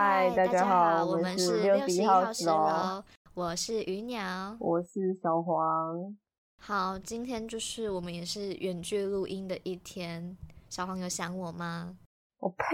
嗨，大家好，我们是六十一号十楼，我是鱼鸟，我是小黄。好，今天就是我们也是远距录音的一天。小黄有想我吗？我呸！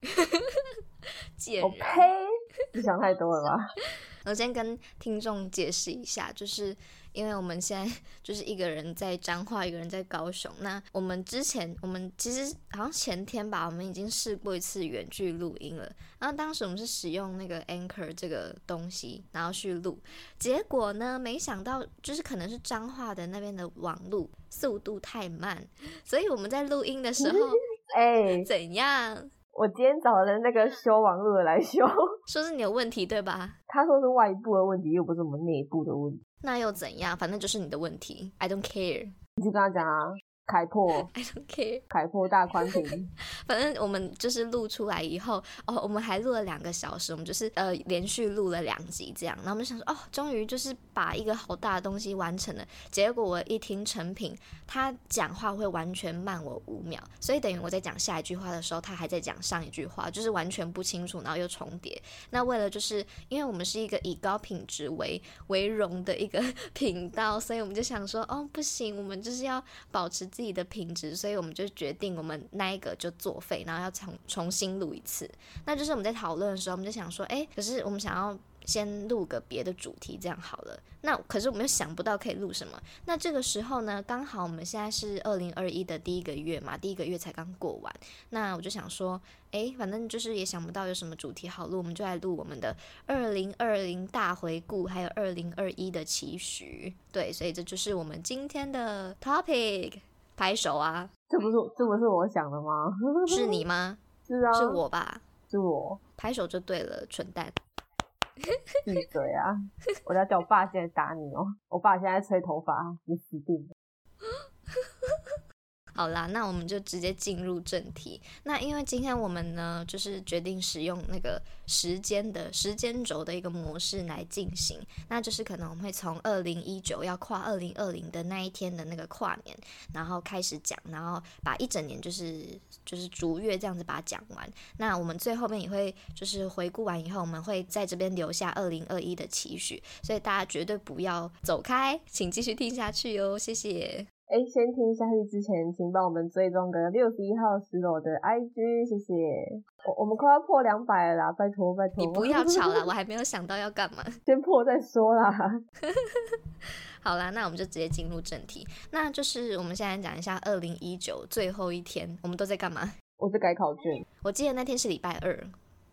我呸！你想太多了吧？我先跟听众解释一下，就是因为我们现在 就是一个人在彰化，一个人在高雄。那我们之前，我们其实好像前天吧，我们已经试过一次远距录音了。然后当时我们是使用那个 Anchor 这个东西，然后去录。结果呢，没想到就是可能是彰化的那边的网路速度太慢，所以我们在录音的时候，哎，怎样？我今天找了那个修网络的来修，说是你有问题对吧？他说是外部的问题，又不是我们内部的问题。那又怎样？反正就是你的问题，I don't care。你就跟他讲啊。开破，I don't care。开破大宽屏，反正我们就是录出来以后，哦，我们还录了两个小时，我们就是呃连续录了两集这样。然后我们想说，哦，终于就是把一个好大的东西完成了。结果我一听成品，他讲话会完全慢我五秒，所以等于我在讲下一句话的时候，他还在讲上一句话，就是完全不清楚，然后又重叠。那为了就是因为我们是一个以高品质为为荣的一个频道，所以我们就想说，哦，不行，我们就是要保持。自己的品质，所以我们就决定我们那一个就作废，然后要重重新录一次。那就是我们在讨论的时候，我们就想说，哎，可是我们想要先录个别的主题，这样好了。那可是我们又想不到可以录什么。那这个时候呢，刚好我们现在是二零二一的第一个月嘛，第一个月才刚过完。那我就想说，哎，反正就是也想不到有什么主题好录，我们就来录我们的二零二零大回顾，还有二零二一的期许。对，所以这就是我们今天的 topic。拍手啊！这不是这不是我想的吗？是你吗？是啊，是我吧？是我拍手就对了，蠢蛋！闭嘴啊！我要叫我爸现在打你哦！我爸现在吹头发，你死定了！好啦，那我们就直接进入正题。那因为今天我们呢，就是决定使用那个时间的时间轴的一个模式来进行。那就是可能我们会从二零一九要跨二零二零的那一天的那个跨年，然后开始讲，然后把一整年就是就是逐月这样子把它讲完。那我们最后面也会就是回顾完以后，我们会在这边留下二零二一的期许。所以大家绝对不要走开，请继续听下去哦，谢谢。哎，先听下去之前，请帮我们追踪个六十一号十楼的 IG，谢谢。我我们快要破两百了啦，拜托拜托。你不要吵啦，我还没有想到要干嘛。先破再说啦。好啦，那我们就直接进入正题。那就是我们现在讲一下二零一九最后一天，我们都在干嘛？我在改考卷。我记得那天是礼拜二。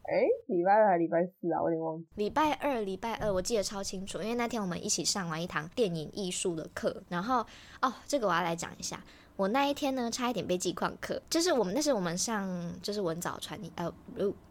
哎，礼拜二还是礼拜四啊？我有点忘记。礼拜二，礼拜二，我记得超清楚，因为那天我们一起上完一堂电影艺术的课，然后哦，这个我要来讲一下，我那一天呢，差一点被记旷课，就是我们那是我们上就是文藻传译，呃。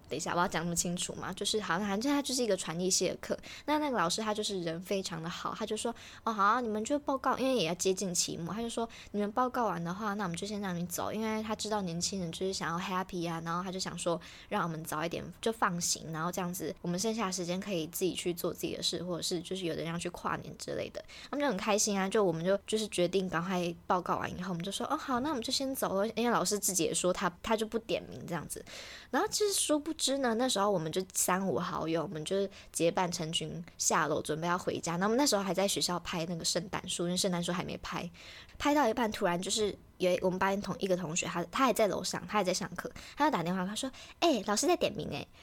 等一下，我要讲那么清楚吗？就是好像反正他就是一个传译系的课。那那个老师他就是人非常的好，他就说哦好，你们就报告，因为也要接近期末，他就说你们报告完的话，那我们就先让你走，因为他知道年轻人就是想要 happy 啊，然后他就想说让我们早一点就放行，然后这样子我们剩下时间可以自己去做自己的事，或者是就是有的人要去跨年之类的，他们就很开心啊。就我们就就是决定赶快报告完以后，我们就说哦好，那我们就先走了，因为老师自己也说他他就不点名这样子，然后就是殊不知呢，那时候我们就三五好友，我们就是结伴成群下楼，准备要回家。那我们那时候还在学校拍那个圣诞树，因为圣诞树还没拍。拍到一半，突然就是有我们班同一个同学，他他还在楼上，他还在上课，他就打电话，他说：“哎，老师在点名哎。”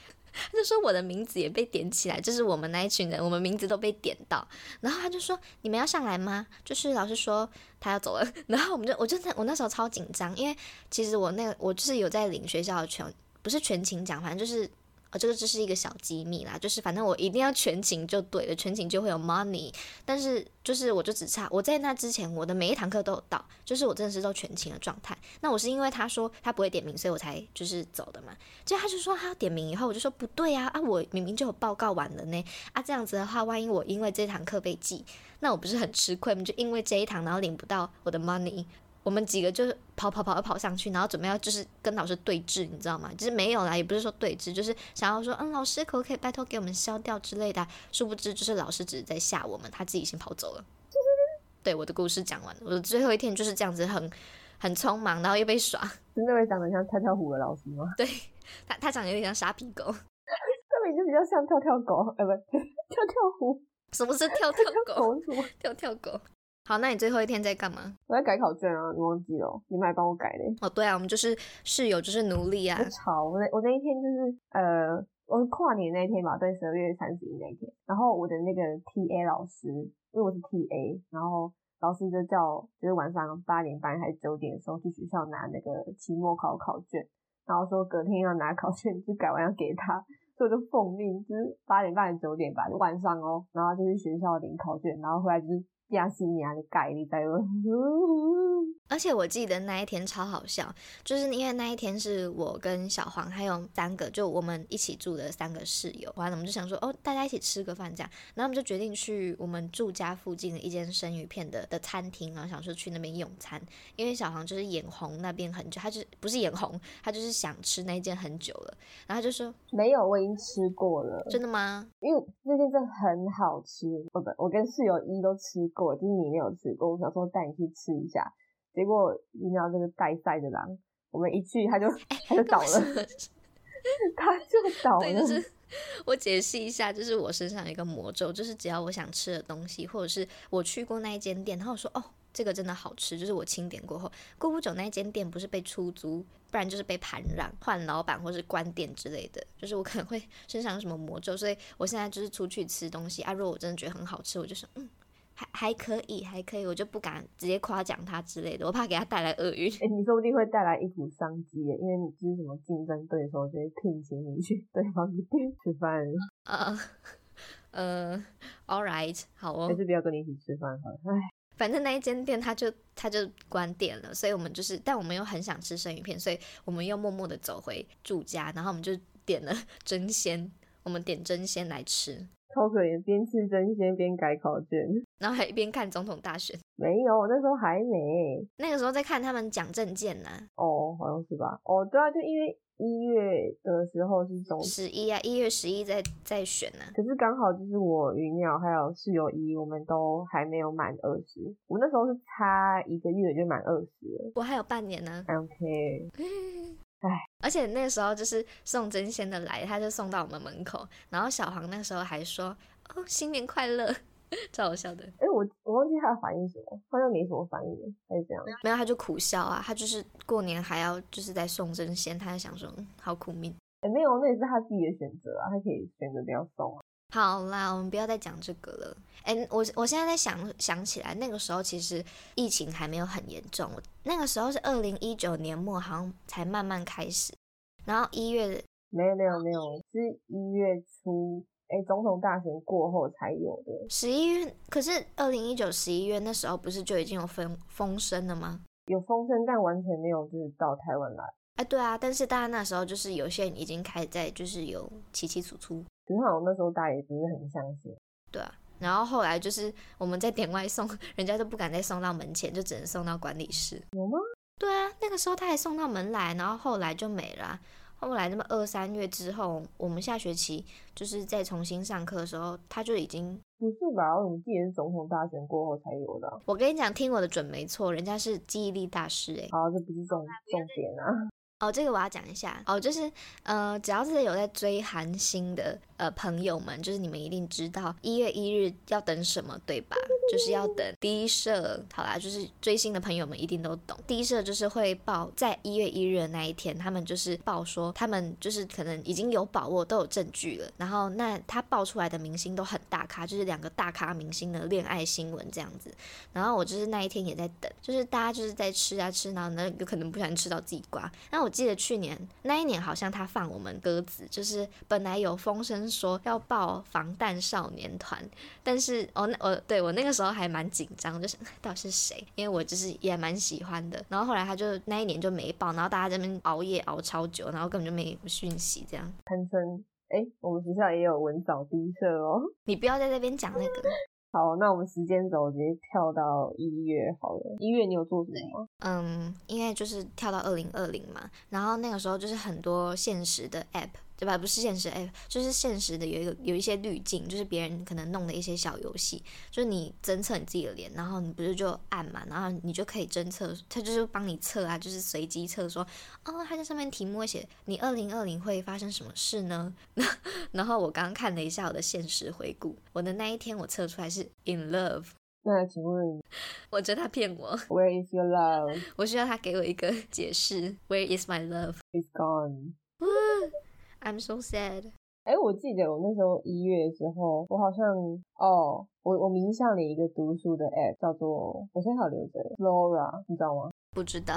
他就说我的名字也被点起来，就是我们那一群人，我们名字都被点到。然后他就说：“你们要上来吗？”就是老师说他要走了。然后我们就我就在我那时候超紧张，因为其实我那个我就是有在领学校的全。不是全勤奖，反正就是，呃，这个只是一个小机密啦。就是反正我一定要全勤就对了，全勤就会有 money。但是就是我就只差我在那之前，我的每一堂课都有到，就是我真的是都全勤的状态。那我是因为他说他不会点名，所以我才就是走的嘛。就他就说他要点名以后，我就说不对啊啊，我明明就有报告完了呢啊，这样子的话，万一我因为这堂课被记，那我不是很吃亏吗？就因为这一堂然后领不到我的 money。我们几个就是跑跑跑跑上去，然后准备要就是跟老师对峙，你知道吗？就是没有啦，也不是说对峙，就是想要说，嗯，老师可不可以拜托给我们消掉之类的。殊不知，就是老师只是在吓我们，他自己先跑走了。对，我的故事讲完了，我的最后一天就是这样子，很很匆忙，然后又被耍。是那位长得像跳跳虎的老师吗？对他，他长得有点像沙皮狗。他名就比较像跳跳狗，哎，不，跳跳虎。什么是跳跳狗？跳跳狗。好，那你最后一天在干嘛？我在改考卷啊，你忘记了？你们还帮我改嘞？哦，对啊，我们就是室友，就是奴隶啊。吵！我那我那一天就是呃，我跨年那一天嘛，对，十二月三十一那一天。然后我的那个 T A 老师，因为我是 T A，然后老师就叫，就是晚上八点半还是九点的时候去学校拿那个期末考考卷，然后说隔天要拿考卷，就改完要给他。所以就奉命，就是八点半、九点半晚上哦，然后就去学校领考卷，然后回来就是。亚西尼亚的盖你在吗？而且我记得那一天超好笑，就是因为那一天是我跟小黄还有三个，就我们一起住的三个室友，完了我们就想说，哦，大家一起吃个饭这样，然后我们就决定去我们住家附近的一间生鱼片的的餐厅，然后想说去那边用餐，因为小黄就是眼红那边很久，他就是不是眼红，他就是想吃那间很久了，然后他就说没有，我已经吃过了，真的吗？因为那间真的很好吃，我不，我跟室友一都吃过，就是你没有吃过，我想说带你去吃一下。结果遇到这个带赛的狼，我们一去他就 他就倒了，他就倒了。就是我解释一下，就是我身上有一个魔咒，就是只要我想吃的东西，或者是我去过那一间店，然后说哦这个真的好吃，就是我清点过后，过不久那一间店不是被出租，不然就是被盘让换老板或是关店之类的，就是我可能会 身上有什么魔咒，所以我现在就是出去吃东西啊，如果我真的觉得很好吃，我就说嗯。还还可以，还可以，我就不敢直接夸奖他之类的，我怕给他带来厄运。哎，你说不定会带来一股商机耶，因为你就是什么竞争对手，就会聘请你去对方的店吃饭。呃呃，All right，好哦。还是不要跟你一起吃饭好了。哎，反正那一间店他就他就关店了，所以我们就是，但我们又很想吃生鱼片，所以我们又默默的走回住家，然后我们就点了 真鲜，我们点真鲜来吃。超可怜，边吃真鲜边改考卷，然后还一边看总统大选。没有，那时候还没。那个时候在看他们讲证件呢。哦，好像是吧。哦，对啊，就因为一月的时候是总十一啊，一月十一在在选呢。可是刚好就是我鱼鸟还有室友一，我们都还没有满二十。我那时候是差一个月就满二十了。我还有半年呢。OK。而且那个时候就是送真仙的来，他就送到我们门口，然后小黄那时候还说：“哦，新年快乐！” 超好笑的。哎，我我忘记他的反应什么，好像没什么反应，还是这样？没有，他就苦笑啊，他就是过年还要就是在送真仙，他就想说：“好苦命。”哎，没有，那也是他自己的选择啊，他可以选择不要送啊。好啦，我们不要再讲这个了。哎，我我现在在想想起来，那个时候其实疫情还没有很严重，那个时候是二零一九年末，好像才慢慢开始。然后一月没有没有没有，是一月初，哎，总统大选过后才有的。十一月，可是二零一九十一月那时候不是就已经有风风声了吗？有风声，但完全没有就是到台湾来。哎，对啊，但是大家那时候就是有些人已经开始在就是有起起楚楚。只是好像那时候大家也不是很相信。对啊，然后后来就是我们在点外送，人家都不敢再送到门前，就只能送到管理室。有吗？对啊，那个时候他还送到门来，然后后来就没了。后来那么二三月之后，我们下学期就是再重新上课的时候，他就已经不是吧？我记得是总统大选过后才有的。我跟你讲，听我的准没错，人家是记忆力大师哎。好，这不是重重点啊。哦，这个我要讲一下哦，就是呃，只要是有在追韩星的呃朋友们，就是你们一定知道一月一日要等什么，对吧？就是要等第一社，好啦，就是追星的朋友们一定都懂。第一社就是会报在一月一日的那一天，他们就是报说他们就是可能已经有把握，都有证据了。然后那他报出来的明星都很大咖，就是两个大咖明星的恋爱新闻这样子。然后我就是那一天也在等，就是大家就是在吃啊吃，然后那有可能不小心吃到自己瓜。那我记得去年那一年好像他放我们鸽子，就是本来有风声说要报防弹少年团，但是哦那我对我那个时候还蛮紧张，就是到底是谁？因为我就是也蛮喜欢的。然后后来他就那一年就没报，然后大家这边熬夜熬超久，然后根本就没讯息这样。潘春，哎，我们学校也有文藻低社哦。你不要在这边讲那个。好，那我们时间轴直接跳到一月好了。一月你有做什么吗？嗯，因为就是跳到二零二零嘛。然后那个时候就是很多现实的 app。对吧？不是现实，哎，就是现实的有一个有一些滤镜，就是别人可能弄的一些小游戏，就是你侦测你自己的脸，然后你不是就按嘛，然后你就可以侦测，他就是帮你测啊，就是随机测说，哦，他在上面题目会写你二零二零会发生什么事呢？然后我刚刚看了一下我的现实回顾，我的那一天我测出来是 in love，那请问 我觉得他骗我，Where is your love? 我需要他给我一个解释，Where is my love? It's gone. I'm so sad。哎，我记得我那时候一月的时候，我好像哦，我我迷上了一个读书的 app，叫做我现在还有留着，Flora，你知道吗不知道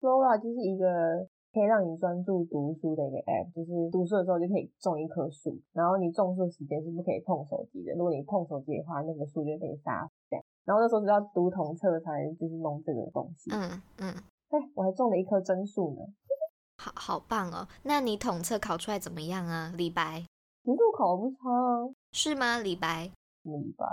，？Flora 就是一个可以让你专注读书的一个 app，就是读书的时候就可以种一棵树，然后你种树的时间是不可以碰手机的，如果你碰手机的话，那个树就会被杀死这样。然后那时候是要读同册才就是弄这个东西，嗯嗯，哎，我还种了一棵真树呢。好好棒哦。那你统测考出来怎么样啊？李白其实我考得不差啊，是吗？李白，什么礼拜？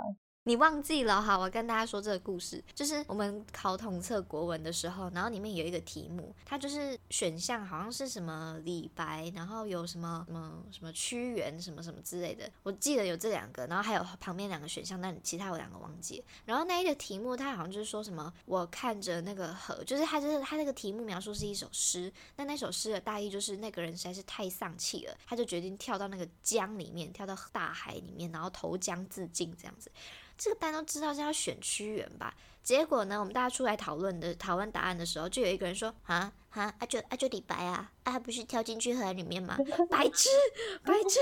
你忘记了？哈，我跟大家说这个故事，就是我们考统测国文的时候，然后里面有一个题目，它就是选项好像是什么李白，然后有什么什么什么屈原什么什么之类的，我记得有这两个，然后还有旁边两个选项，但其他有两个忘记。然后那一个题目，它好像就是说什么，我看着那个河，就是它就是它那个题目描述是一首诗，那那首诗的大意就是那个人实在是太丧气了，他就决定跳到那个江里面，跳到大海里面，然后投江自尽这样子。这个大家都知道是要选屈原吧？结果呢，我们大家出来讨论的讨论答案的时候，就有一个人说啊啊啊就啊就李白啊啊他不是跳进去河里面吗？白痴白痴！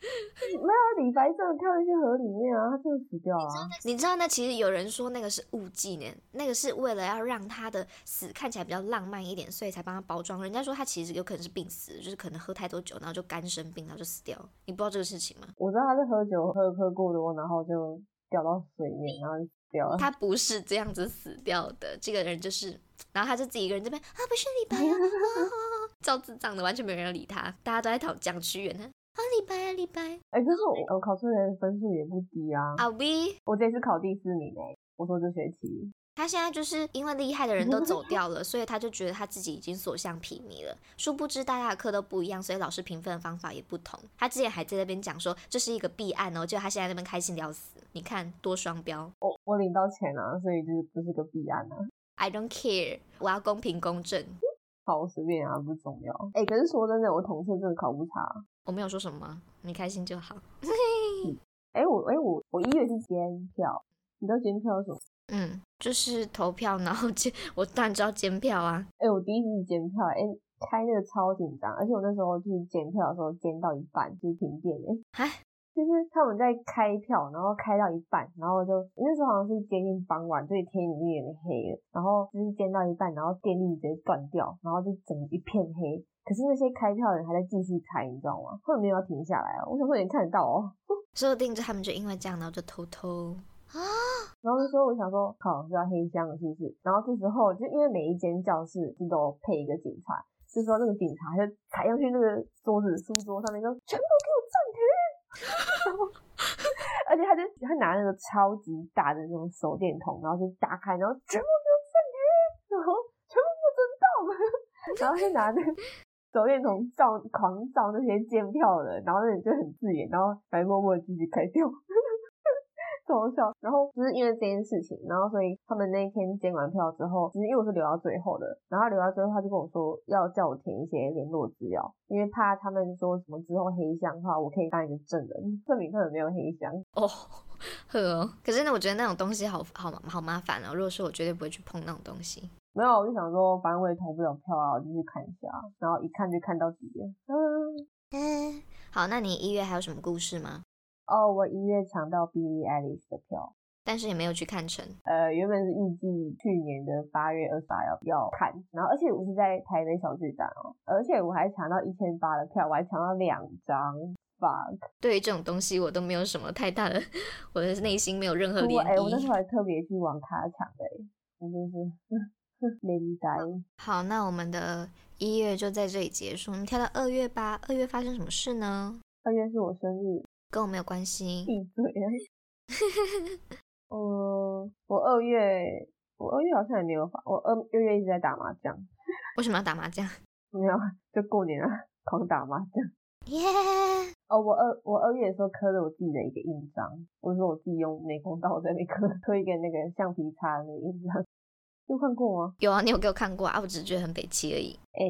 没有啊，李白真的跳进去河里面啊，他真的死掉了、啊。你知道那其实有人说那个是误记呢，那个是为了要让他的死看起来比较浪漫一点，所以才帮他包装。人家说他其实有可能是病死，就是可能喝太多酒，然后就肝生病，然后就死掉了。你不知道这个事情吗？我知道他是喝酒喝喝过多，然后就掉到水面，然后就死掉了。他不是这样子死掉的，这个人就是，然后他就自己一个人这边啊，不是李白啊，啊啊啊照智障的，完全没有人理他，大家都在讨讲屈原，他啊李白啊李白哎、可是我我考出来的分数也不低啊，啊 we，我这次考第四名哎、我说这学期，他现在就是因为厉害的人都走 掉了，所以他就觉得他自己已经所向披靡了。殊不知大家的课都不一样，所以老师评分的方法也不同。他之前还在那边讲说这是一个弊案哦，结果他现在在那边开心的要死。你看多双标我我领到钱啊，所以就是不是个弊案啊。，I don't care，我要公平公正。考随便啊，不重要。哎、可是说真的，我统测真的考不差。我没有说什么，你开心就好。哎、我哎、我我一月是监票，你知道监票是什么？嗯，就是投票，然后监，我当然知道监票啊。哎、我第一次是监票，哎、开那个超紧张，而且我那时候就是监票的时候监到一半就是停电哎、哎，就是他们在开票，然后开到一半，然后就那时候好像是接近傍晚，所以天已经有点黑了，然后就是监到一半，然后电力直接断掉，然后就整个一片黑。可是那些开票的人还在继续开，你知道吗？他们没有要停下来哦。我想说你看得到哦。说不定就他们就因为这样，然后就偷偷啊然后那时候我想说，靠，是要黑箱了是不是？然后这时候就因为每一间教室都配一个警察，就说那个警察就踩上去那个桌子书桌上面说，全部给我暂停。而且他就他拿那个超级大的那种手电筒，然后就打开，然后全部给我暂停，然后全部不准动，然后就拿那个手电筒照狂照那些监票的，然后那人就很自眼，然后还默默继续开票。超好笑。然后就是因为这件事情，然后所以他们那一天监完票之后，其实因为我是留到最后的，然后留到最后他就跟我说要叫我填一些联络资料，因为怕他们说什么之后黑箱的话，我可以当一个证人，证明他们没有黑箱。哦，呵哦。可是呢，我觉得那种东西好好好麻烦哦。如果说我绝对不会去碰那种东西。没有，我就想说，反正我也投不了票啊，我就去看一下，然后一看就看到底了。嗯，嗯，好，那你一月还有什么故事吗？哦，我一月抢到 Billie Eilish 的票，但是也没有去看成。呃，原本是预计去年的八月二十八要要看，然后而且我是在台北小巨蛋哦，而且我还抢到一千八的票，我还抢到两张 fuck。对于这种东西，我都没有什么太大的，我的内心没有任何涟我哎、我那时。候还特别去网咖抢的、欸，我真是 连呆。好，那我们的一月就在这里结束。我们跳到二月吧。二月发生什么事呢？二月是我生日，跟我没有关系。闭嘴啊！嗯，我二月我二月好像也没有发，我二二月一直在打麻将，为什么要打麻将？没有就过年啊，狂打麻将。耶、哦，我二我二月的时候刻了我自己的一个印章，我说我自己用美工刀在那刻刻一个那个橡皮擦的那个印章，有看过吗？有啊，你有给我看过啊？我只是觉得很北气而已。哎、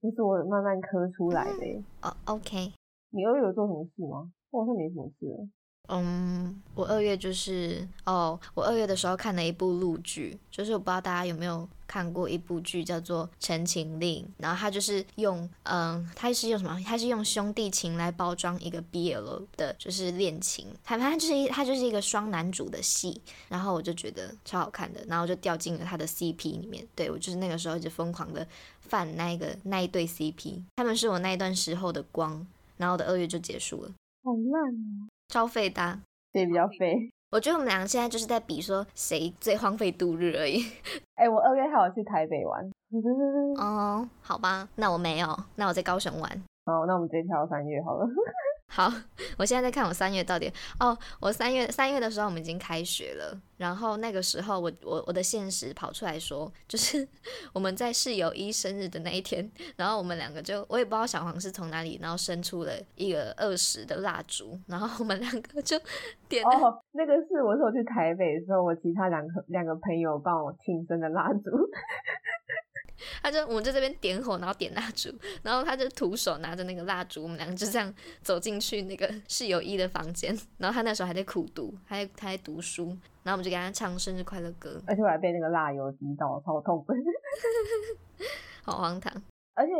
这是我慢慢磕出来的、欸。哦，OK，你二月有做什么事吗？我好像没什么事。嗯，我二月就是哦，我二月的时候看了一部陆剧，就是我不知道大家有没有看过一部剧叫做《陈情令》，然后它就是用嗯，它是用什么？它是用兄弟情来包装一个 BL 的，就是恋情，它它就是一它就是一个双男主的戏，然后我就觉得超好看的，然后就掉进了他的 CP 里面，对我就是那个时候一直疯狂的犯那个那一对 CP，他们是我那一段时候的光，然后我的二月就结束了，好烂哦，超废的啊、对，比较废。我觉得我们两个现在就是在比说谁最荒废度日而已。哎、我二月还有去台北玩。哦，好吧，那我没有，那我在高雄玩。好，那我们直接跳到三月好了。好，我现在在看我三月到底哦，我三月三月的时候我们已经开学了，然后那个时候我我我的现实跑出来说，就是 我们在室友一生日的那一天，然后我们两个就我也不知道小黄是从哪里，然后生出了一个二十的蜡烛，然后我们两个就点哦，那个是我说我去台北的时候，我其他两个两个朋友帮我庆生的蜡烛。他就我们在这边点火，然后点蜡烛，然后他就徒手拿着那个蜡烛，我们两个就这样走进去那个室友一的房间，然后他那时候还在苦读，还在他在读书，然后我们就给他唱生日快乐歌，而且我还被那个蜡油滴到，超痛。好荒唐。而且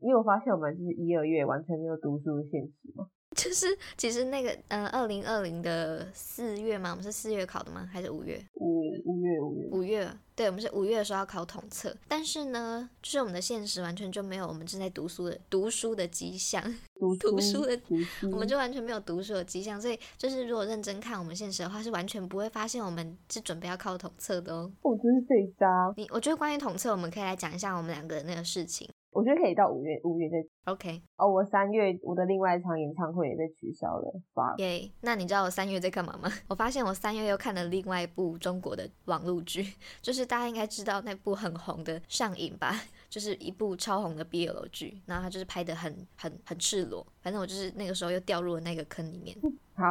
你有发现我们就是一二月完全没有读书的现实吗？就是其实那个呃，二零二零的四月嘛，我们是四月考的吗？还是五月？五五月五月，五月，对，我们是五月的时候要考统测，但是呢，就是我们的现实完全就没有我们正在读书的读书的迹象，读读书的读书我们就完全没有读书的迹象，所以就是如果认真看我们现实的话，是完全不会发现我们是准备要考统测的哦。我真是最渣。你我觉得关于统测，我们可以来讲一下我们两个的那个事情。我觉得可以到五月五月再 OK，哦，我三月我的另外一场演唱会也被取消了，发耶、那你知道我三月在干嘛吗？我发现我三月又看了另外一部中国的网络剧，就是大家应该知道那部很红的《上瘾》吧，就是一部超红的 BL 剧，然后它就是拍的很很很赤裸，反正我就是那个时候又掉入了那个坑里面。好，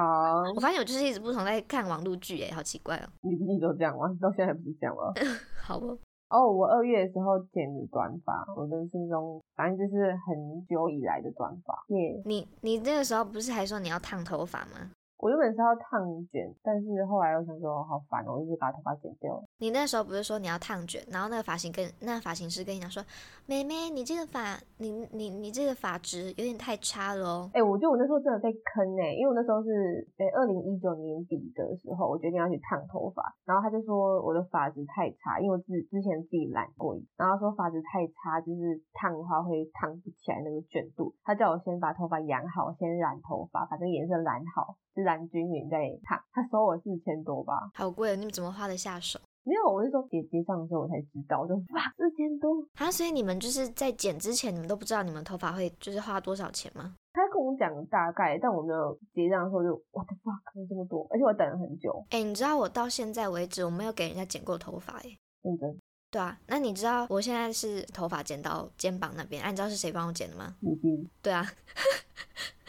我发现我就是一直不同在看网络剧，哎，好奇怪哦。你不是一直都这样吗？到现在还不是这样吗？好哦，哦，我二月的时候剪的短发，我人生中反正就是很久以来的短发，耶、你你那个时候不是还说你要烫头发吗？我原本是要烫卷，但是后来我想说好烦哦，我就是把头发剪掉了。你那时候不是说你要烫卷，然后那个发型跟那个发型师跟你讲说，妹妹，你这个发，你你你这个发质有点太差了哦。哎、我觉得我那时候真的被坑哎、因为我那时候是哎二零一九年底的时候，我决定要去烫头发，然后他就说我的发质太差，因为我自之前自己染过然后说发质太差，就是烫的话会烫不起来那个卷度，他叫我先把头发养好，先染头发，把这个颜色染好，就染均匀再烫，他收我四千多吧。好贵哦，你们怎么花得下手没有，我是说姐姐上的时候我才知道，我就哇四千多，啊？所以你们就是在剪之前，你们都不知道你们头发会就是花多少钱吗？他跟我讲大概，但我没有结账的时候就我的 fuck 这么多，而且我等了很久，哎，你知道我到现在为止我没有给人家剪过头发哎。认真。对啊，那你知道我现在是头发剪到肩膀那边，啊，你知道是谁帮我剪的吗？你弟对啊，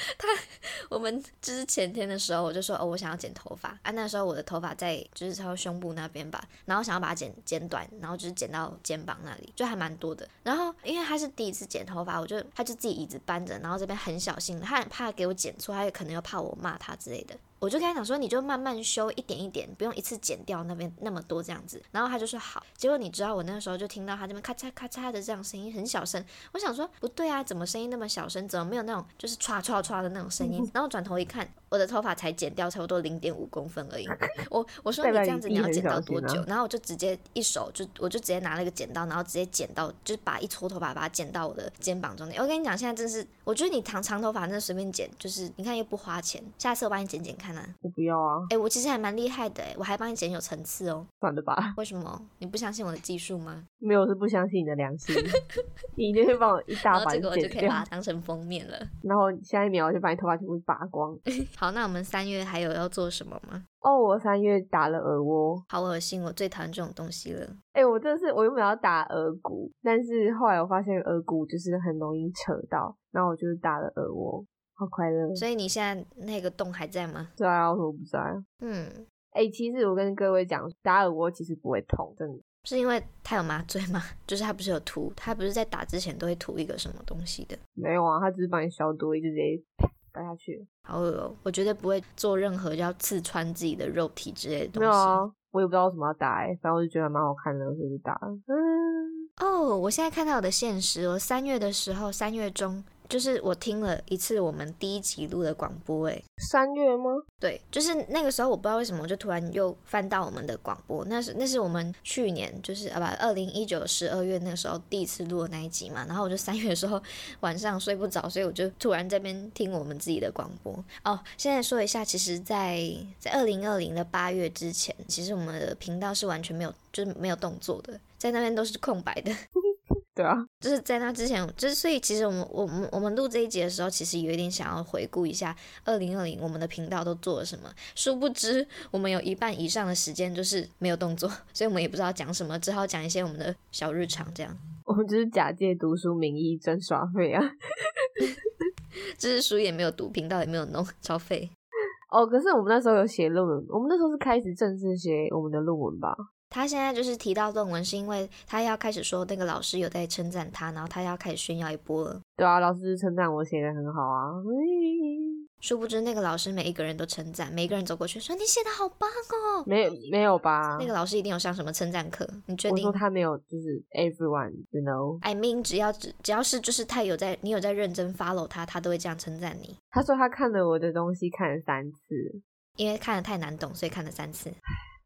他我们就是前天的时候，我就说哦，我想要剪头发啊。那时候我的头发在就是超胸部那边吧，然后想要把它剪剪短，然后就是剪到肩膀那里，就还蛮多的。然后因为他是第一次剪头发，我就他就自己椅子搬着，然后这边很小心，他很怕给我剪错，他也可能又怕我骂他之类的。我就跟他讲说，你就慢慢修，一点一点，不用一次剪掉那边那么多这样子。然后他就说好。结果你知道我那个时候就听到他这边咔嚓咔嚓的这样声音，很小声。我想说不对啊，怎么声音那么小声？怎么没有那种就是唰唰唰的那种声音？然后转头一看，我的头发才剪掉差不多零点五公分而已。我我说你这样子你要剪到多久？然后我就直接一手就我就直接拿了一个剪刀，然后直接剪到就是把一撮头发把它剪到我的肩膀中间。我跟你讲，现在真是我觉得你长长头发真的随便剪，就是你看又不花钱。下次我帮你剪剪看啊。我不要啊，哎、我其实还蛮厉害的哎，我还帮你剪有层次哦。算了吧，为什么？你不相信我的技术吗？没有是不相信你的良心，你一定会帮我一大把后这个我就可以把，它当成封面了。然后下一秒我就把你头发全部拔光。好，那我们三月还有要做什么吗？哦，我三月打了耳蜗，好恶心，我最讨厌这种东西了。哎、我真的是我原本要打耳骨，但是后来我发现耳骨就是很容易扯到，然后我就打了耳蜗，好快乐。所以你现在那个洞还在吗？在啊，我说我不在。嗯，哎、其实我跟各位讲，打耳蜗其实不会痛，真的。是因为他有麻醉吗？就是他不是有涂，他不是在打之前都会涂一个什么东西的？没有啊，他只是帮你消毒，一直接打下去。好恶哦、我绝对不会做任何要刺穿自己的肉体之类的东西。没有啊，我也不知道为什么要打哎、反正我就觉得蛮好看的，所以就打了。嗯，哦，我现在看到我的现实，我三月的时候，三月中，就是我听了一次我们第一集录的广播，哎，三月吗？对，就是那个时候，我不知道为什么，我就突然又翻到我们的广播，那是那是我们去年就是啊不，二零一九十二月那个时候第一次录的那一集嘛，然后我就三月的时候 晚上睡不着，所以我就突然这边听我们自己的广播。哦，现在说一下，其实在，在二零二零的八月之前，其实我们的频道是完全没有，就是没有动作的，在那边都是空白的。对啊，就是在那之前，就是所以其实我们我们我们录这一集的时候，其实有一点想要回顾一下二零二零我们的频道都做了什么。殊不知我们有一半以上的时间就是没有动作，所以我们也不知道讲什么，只好讲一些我们的小日常这样。我们就是假借读书名义挣刷费啊。就是书也没有读，频道也没有弄，超废。哦，可是我们那时候有写论文，我们那时候是开始正式写我们的论文吧？他现在就是提到论文，是因为他要开始说那个老师有在称赞他，然后他要开始炫耀一波了。对啊，老师称赞我写的很好啊。嗯殊不知那个老师每一个人都称赞，每一个人走过去说你写的好棒哦。没有没有吧？那个老师一定有上什么称赞课，你确定我说他没有，就是 everyone，you know。？I mean，只要只只要是就是他有在，你有在认真 follow 他，他都会这样称赞你。他说他看了我的东西看了三次，因为看的太难懂，所以看了三次。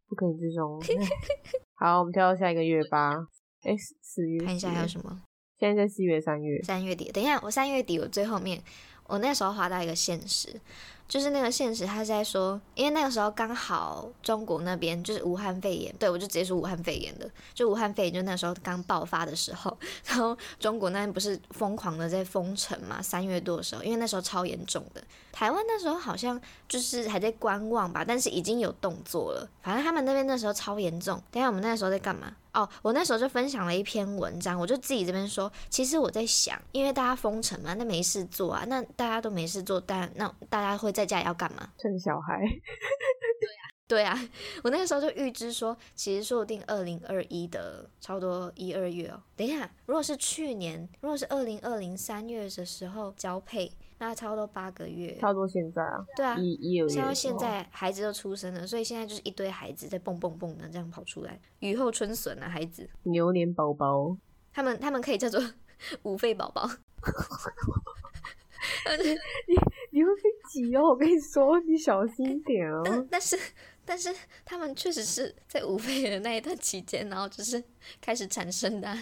不可以这种。好，我们跳到下一个月吧。哎，四四月。看一下还有？什么？现在在四月、三月。三月底，等一下，我三月底我最后面，我那时候滑到一个现实，就是那个现实，他是在说，因为那个时候刚好中国那边就是武汉肺炎，对我就直接说武汉肺炎的，就武汉肺炎就那时候刚爆发的时候，然后中国那边不是疯狂的在封城嘛，三月多的时候，因为那时候超严重的，台湾那时候好像就是还在观望吧，但是已经有动作了，反正他们那边那时候超严重。等下我们那时候在干嘛？哦，我那时候就分享了一篇文章，我就自己这边说，其实我在想，因为大家封城嘛，那没事做啊，那大家都没事做，但那大家会在家里要干嘛？趁小孩。对啊，我那个时候就预知说，其实说不定二零二一的差不多一二月哦。等一下，如果是去年，如果是二零二零三月的时候交配，那差不多八个月。差不多现在啊，对啊，一一二月的时候。像现在孩子都出生了，所以现在就是一堆孩子在蹦蹦蹦的这样跑出来，雨后春笋啊，孩子，牛年宝宝，他们他们可以叫做 五肺宝宝。你你会被挤哦！我跟你说，你小心点哦。但但是但是他们确实是在五肺的那一段期间，然后就是开始产生的啊、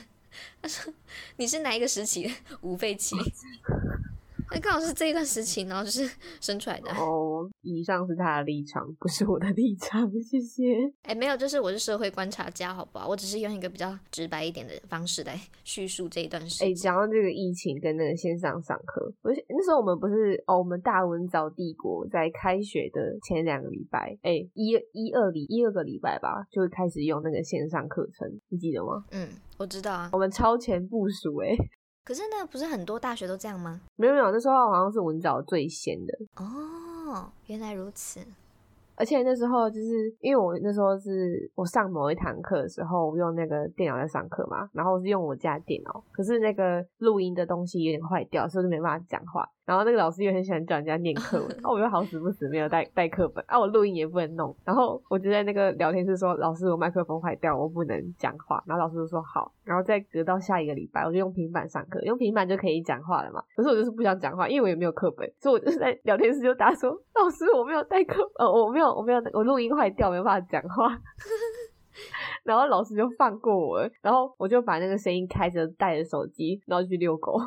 他说你是哪一个时期的五肺期？那刚好是这一段时期，然后就是 生出来的啊。哦，以上是他的立场，不是我的立场，谢谢。哎，没有，就是我是社会观察家，好不好？我只是用一个比较直白一点的方式来 叙述这一段时哎、间。讲到这个疫情跟那个线上上课，我是那时候我们不是哦，我们大文藻帝国在开学的前两个礼拜，哎、一一二礼一二个礼拜吧，就会开始用那个线上课程，你记得吗？嗯，我知道啊我。们超前部署、哎，可是那不是很多大学都这样吗？没有没有，那时候好像是文藻最先的，哦，原来如此。而且那时候就是因为我那时候是我上某一堂课的时候，我用那个电脑在上课嘛，然后我是用我家电脑，可是那个录音的东西有点坏掉，所以就没办法讲话。然后那个老师又很喜欢叫人家念课文，啊，我又好死不死没有带带课本，啊，我录音也不能弄。然后我就在那个聊天室说，老师我麦克风坏掉，我不能讲话。然后老师就说好，然后再隔到下一个礼拜，我就用平板上课，用平板就可以讲话了嘛。可是我就是不想讲话，因为我也没有课本，所以我就是在聊天室就打说，老师我没有带课，呃，我没有我没有我录音坏掉，没有办法讲话。然后老师就放过我了，然后我就把那个声音开着，带着手机，然后去遛狗。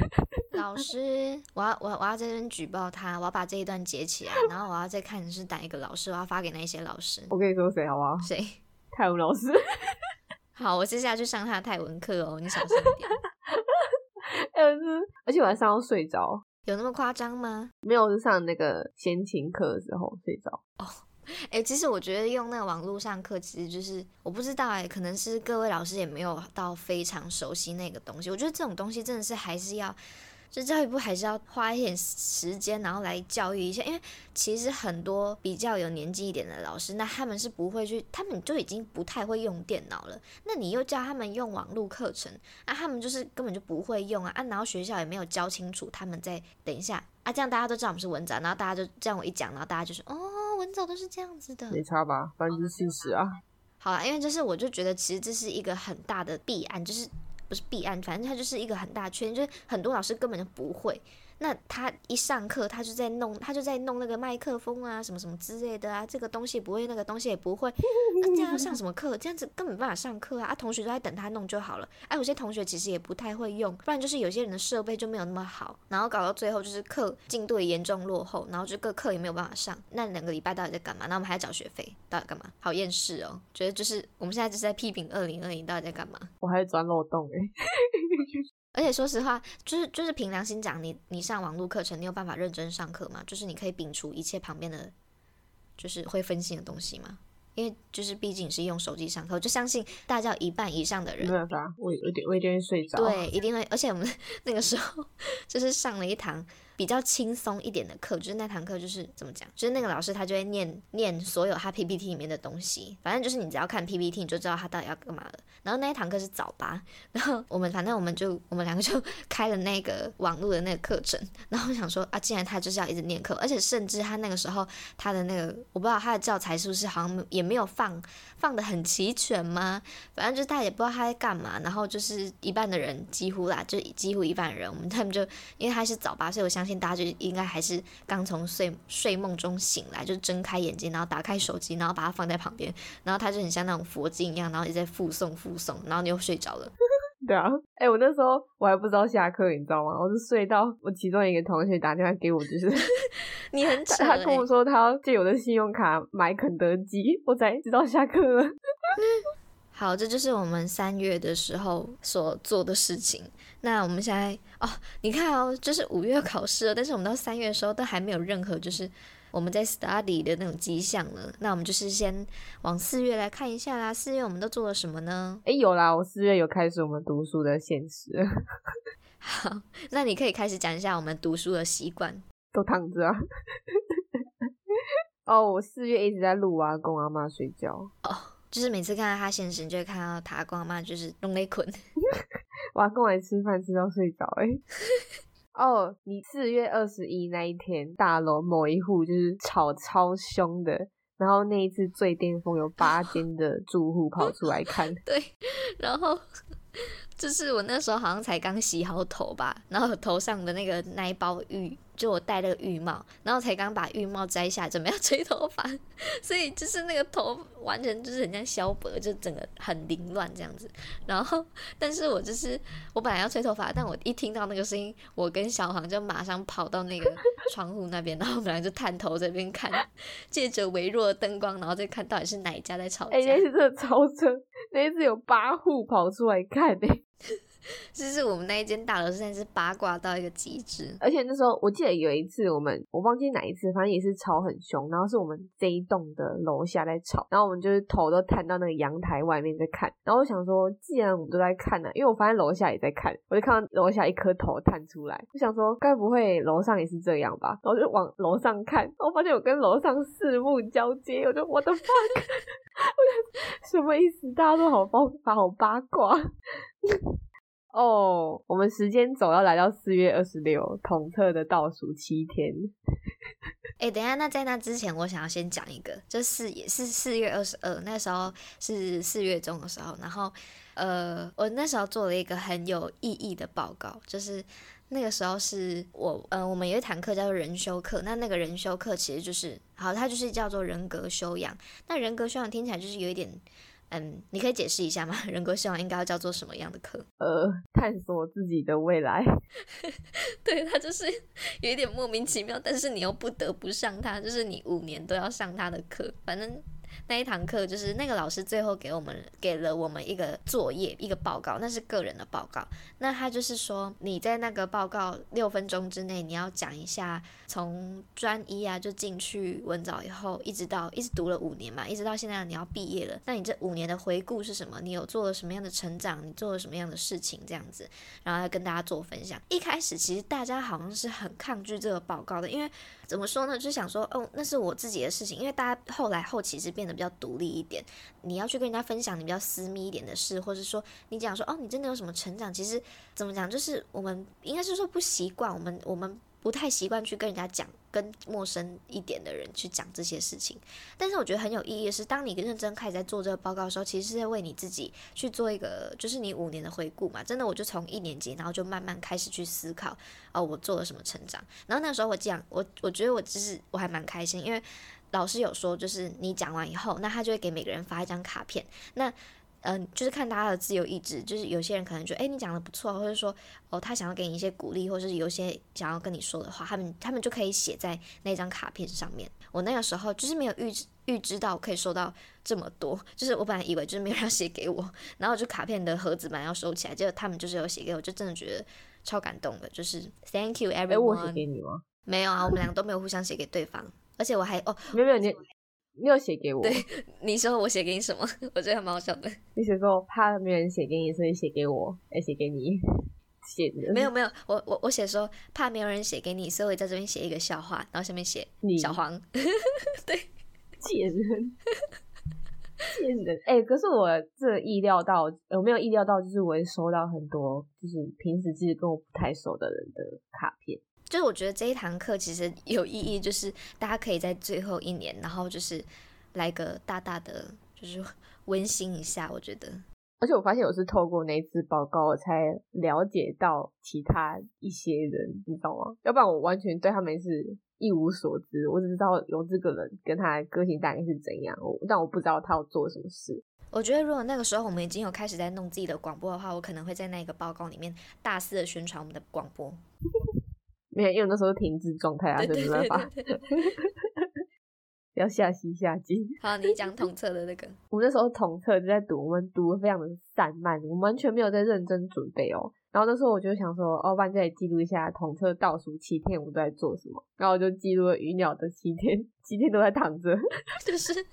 老师，我要我要我要在这边举报他，我要把这一段截起来，然后我要再看是哪一个老师，我要发给那些老师。我跟你说谁好不好？谁？泰文老师。好，我接下来去上他的泰文课哦，你小心一点。而且我还上到睡着，有那么夸张吗？没有是上那个先琴课的时候睡着。哎、其实我觉得用那个网络上课，其实就是我不知道哎、可能是各位老师也没有到非常熟悉那个东西。我觉得这种东西真的是还是要就教育部还是要花一点时间，然后来教育一下，因为其实很多比较有年纪一点的老师，那他们是不会去，他们就已经不太会用电脑了。那你又叫他们用网络课程，啊，他们就是根本就不会用啊，啊，然后学校也没有教清楚，他们在等一下啊，这样大家都知道我们是文章，然后大家就这样我一讲，然后大家就说哦，文藻都是这样子的，没差吧？百分之四十啊。好啊，因为就是我就觉得其实这是一个很大的弊案，就是。不是弊案，反正它就是一个很大圈，就是很多老师根本就不会。那他一上课，他就在弄，他就在弄那个麦克风啊，什么什么之类的啊，这个东西不会，那个东西也不会，那 这样要上什么课？这样子根本没办法上课啊！啊，同学都在等他弄就好了。哎，有些同学其实也不太会用，不然就是有些人的设备就没有那么好，然后搞到最后就是课进度也严重落后，然后这个课也没有办法上。那两个礼拜到底在干嘛？那我们还要缴学费，到底干嘛？好厌世哦！觉得就是我们现在就是在批评二零二零到底在干嘛？我还钻漏洞哎。而且说实话，就是就是凭良心讲，你你上网络课程，你有办法认真上课吗？就是你可以摒除一切旁边的，就是会分心的东西吗？因为就是毕竟是用手机上课，我就相信大家一半以上的人没办法，我有点我有点睡着。对，一定会。而且我们 那个时候 就是上了一堂。比较轻松一点的课，就是那堂课就是怎么讲，就是那个老师他就会念念所有他 PPT 里面的东西，反正就是你只要看 PPT 你就知道他到底要干嘛了。然后那一堂课是早八，然后我们反正我们就我们两个就 开了那个网络的那个课程，然后想说啊，既然他就是要一直念课，而且甚至他那个时候他的那个我不知道他的教材是不是好像也没有放放的很齐全吗？反正就是大家也不知道他在干嘛，然后就是一半的人几乎啦，就几乎一半人，我们他们就因为他是早八，所以我相信。大家就应该还是刚从睡睡梦中醒来，就睁开眼睛，然后打开手机，然后把它放在旁边，然后它就很像那种佛经一样，然后一直在附送附送，然后你又睡着了。对啊，哎，我那时候我还不知道下课，你知道吗？我是睡到我其中一个同学打电话给我，就是 你很扯，他跟我说他要借我的信用卡买肯德基，我才知道下课了。好，这就是我们三月的时候所做的事情。那我们现在哦，你看哦，就是五月考试了，但是我们到三月的时候都还没有任何就是我们在 study 的那种迹象了。那我们就是先往四月来看一下啦。四月我们都做了什么呢？诶，有啦，我四月有开始我们读书的现实。好，那你可以开始讲一下我们读书的习惯。都躺着啊。哦，我四月一直在录啊，跟我阿妈睡觉。哦，就是每次看到他现实，就会看到他跟阿妈就是弄内捆。我跟我吃饭吃到睡着哎！哦，你四月二十一那一天，大楼某一户就是吵超凶的，然后那一次最巅峰有八 间的住户跑出来看。对，然后就是我那时候好像才刚洗好头吧，然后头上的那个那一包浴。就我戴了个浴帽，然后才刚把浴帽摘下，准备要吹头发，所以就是那个头完全就是很像削薄，就整个很凌乱这样子。然后，但是我就是我本来要吹头发，但我一听到那个声音，我跟小黄就马上跑到那个窗户那边，然后本来就探头这边看，借着微弱的灯光，然后再看到底是哪一家在吵架。哎，那次真的超扯，那一次有八户跑出来看诶。就是我们那一间大楼，现在是八卦到一个极致。而且那时候我记得有一次，我们我忘记哪一次，反正也是吵很凶。然后是我们这一栋的楼下在吵，然后我们就是头都探到那个阳台外面在看。然后我想说，既然我们都在看呢，因为我发现楼下也在看，我就看到楼下一颗头探出来。我想说，该不会楼上也是这样吧？然后就往楼上看，我发现我跟楼上四目交接，我就我的 fuck，我什么意思？大家都好八好八卦。哦，我们时间总要来到四月二十六，统测的倒数七天。哎，等下，那在那之前，我想要先讲一个，就是也是四月二十二，那时候是四月中的时候，然后呃，我那时候做了一个很有意义的报告，就是那个时候是我呃，我们有一堂课叫做人修课，那那个人修课其实就是好，它就是叫做人格修养。那人格修养听起来就是有一点。嗯，你可以解释一下吗？人格修养应该要叫做什么样的课？呃，探索自己的未来。对，它就是有一点莫名其妙，但是你又不得不上它，就是你五年都要上它的课。反正那一堂课，就是那个老师最后给我们给了我们一个作业，一个报告，那是个人的报告。那他就是说，你在那个报告六分钟之内，你要讲一下从专一啊就进去文藻以后，一直到一直读了五年嘛，一直到现在你要毕业了，那你这五年的回顾是什么？你有做了什么样的成长？你做了什么样的事情？这样子，然后要跟大家做分享。一开始其实大家好像是很抗拒这个报告的，因为怎么说呢，就想说，哦，那是我自己的事情。因为大家后来后期是变得比较独立一点，你要去跟人家分享你比较私密一点的事，或者说你讲说，哦，你真的有什么成长？其实怎么讲，就是我们应该是说不习惯，我们我们不太习惯去跟人家讲，跟陌生一点的人去讲这些事情。但是我觉得很有意义的是，当你认真开始在做这个报告的时候，其实是在为你自己去做一个，就是你五年的回顾嘛。真的，我就从一年级，然后就慢慢开始去思考，哦，我做了什么成长。然后那时候我讲，我我觉得我就是我还蛮开心，因为。老师有说，就是你讲完以后，那他就会给每个人发一张卡片。那，嗯，就是看大家的自由意志。就是有些人可能觉得，哎，你讲的不错，或者说，哦，他想要给你一些鼓励，或者是有些想要跟你说的话，他们他们就可以写在那张卡片上面。我那个时候就是没有预预知到可以收到这么多，就是我本来以为就是没有人要写给我，然后就卡片的盒子本来要收起来，结果他们就是有写给我，就真的觉得超感动的。就是 Thank you everyone。我写给你吗？没有啊，我们两个都没有互相写给对方。而且我还哦，没有没有你，你有写给我？对，你说我写给你什么？我觉得蛮好笑的。你写说怕没人写给你，所以写给我，哎，写给你写的。没有没有，我我我写说怕没有人写给你，所以我在这边写一个笑话，然后下面写小黄。对，贱人，贱人。哎，可是我这意料到，我没有意料到，就是我会收到很多，就是平时其实跟我不太熟的人的卡片。就是我觉得这一堂课其实有意义，就是大家可以在最后一年，然后就是来个大大的，就是温馨一下。我觉得，而且我发现我是透过那次报告，我才了解到其他一些人，你知道吗？要不然我完全对他们是一无所知。我只知道有这个人跟他个性大概是怎样，但我不知道他要做什么事。我觉得如果那个时候我们已经有开始在弄自己的广播的话，我可能会在那个报告里面大肆的宣传我们的广播。没有，因为那时候停滞状态啊，所以没办法。要下西下机。好，你讲统测的那个。我们那时候统测就在读，我们读的非常的散漫，我们完全没有在认真准备哦。然后那时候我就想说，哦，然这里记录一下统测倒数七天我都在做什么。然后我就记录了鱼鸟的七天，七天都在躺着。就是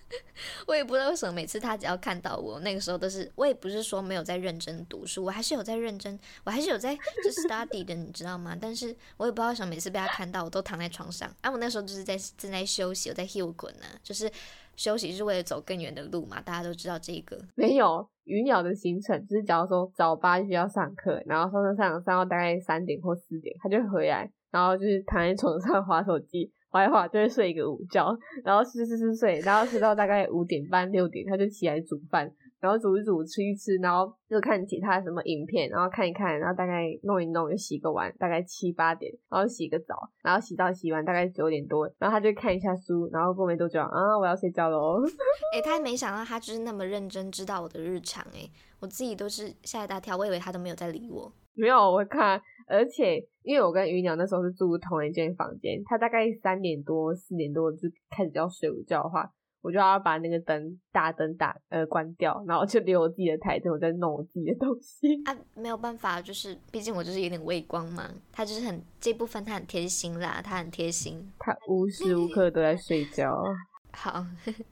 我也不知道为什么，每次他只要看到我，那个时候都是我也不是说没有在认真读书，我还是有在认真，我还是有在就 study 的，你知道吗？但是我也不知道为什么，每次被他看到，我都躺在床上。啊，我那时候就是在正在休息，我在 heal 滚呢，就是。休息是为了走更远的路嘛？大家都知道这个。没有鱼鸟的行程，就是假如说早八需要上课，然后上上上上到大概三点或四点，他就回来，然后就是躺在床上划手机，划一划就会睡一个午觉，然后睡睡睡睡，然后睡到大概五点半六点，他就起来煮饭。然后煮一煮，吃一吃，然后就看其他什么影片，然后看一看，然后大概弄一弄，就洗个碗，大概七八点，然后洗个澡，然后洗澡洗完大概九点多，然后他就看一下书，然后过没多久啊，我要睡觉喽。哎，他没想到他就是那么认真，知道我的日常哎，我自己都是吓一大跳，我以为他都没有在理我。没有，我看，而且因为我跟鱼鸟那时候是住同一间房间，他大概三点多四点多就开始要睡午觉的话。我就要把那个灯大灯打呃关掉，然后就留我自己的台灯，我在弄我自己的东西。啊，没有办法，就是毕竟我就是有点畏光嘛。他就是很这部分他很贴心啦，他很贴心，他无时无刻都在睡觉。好，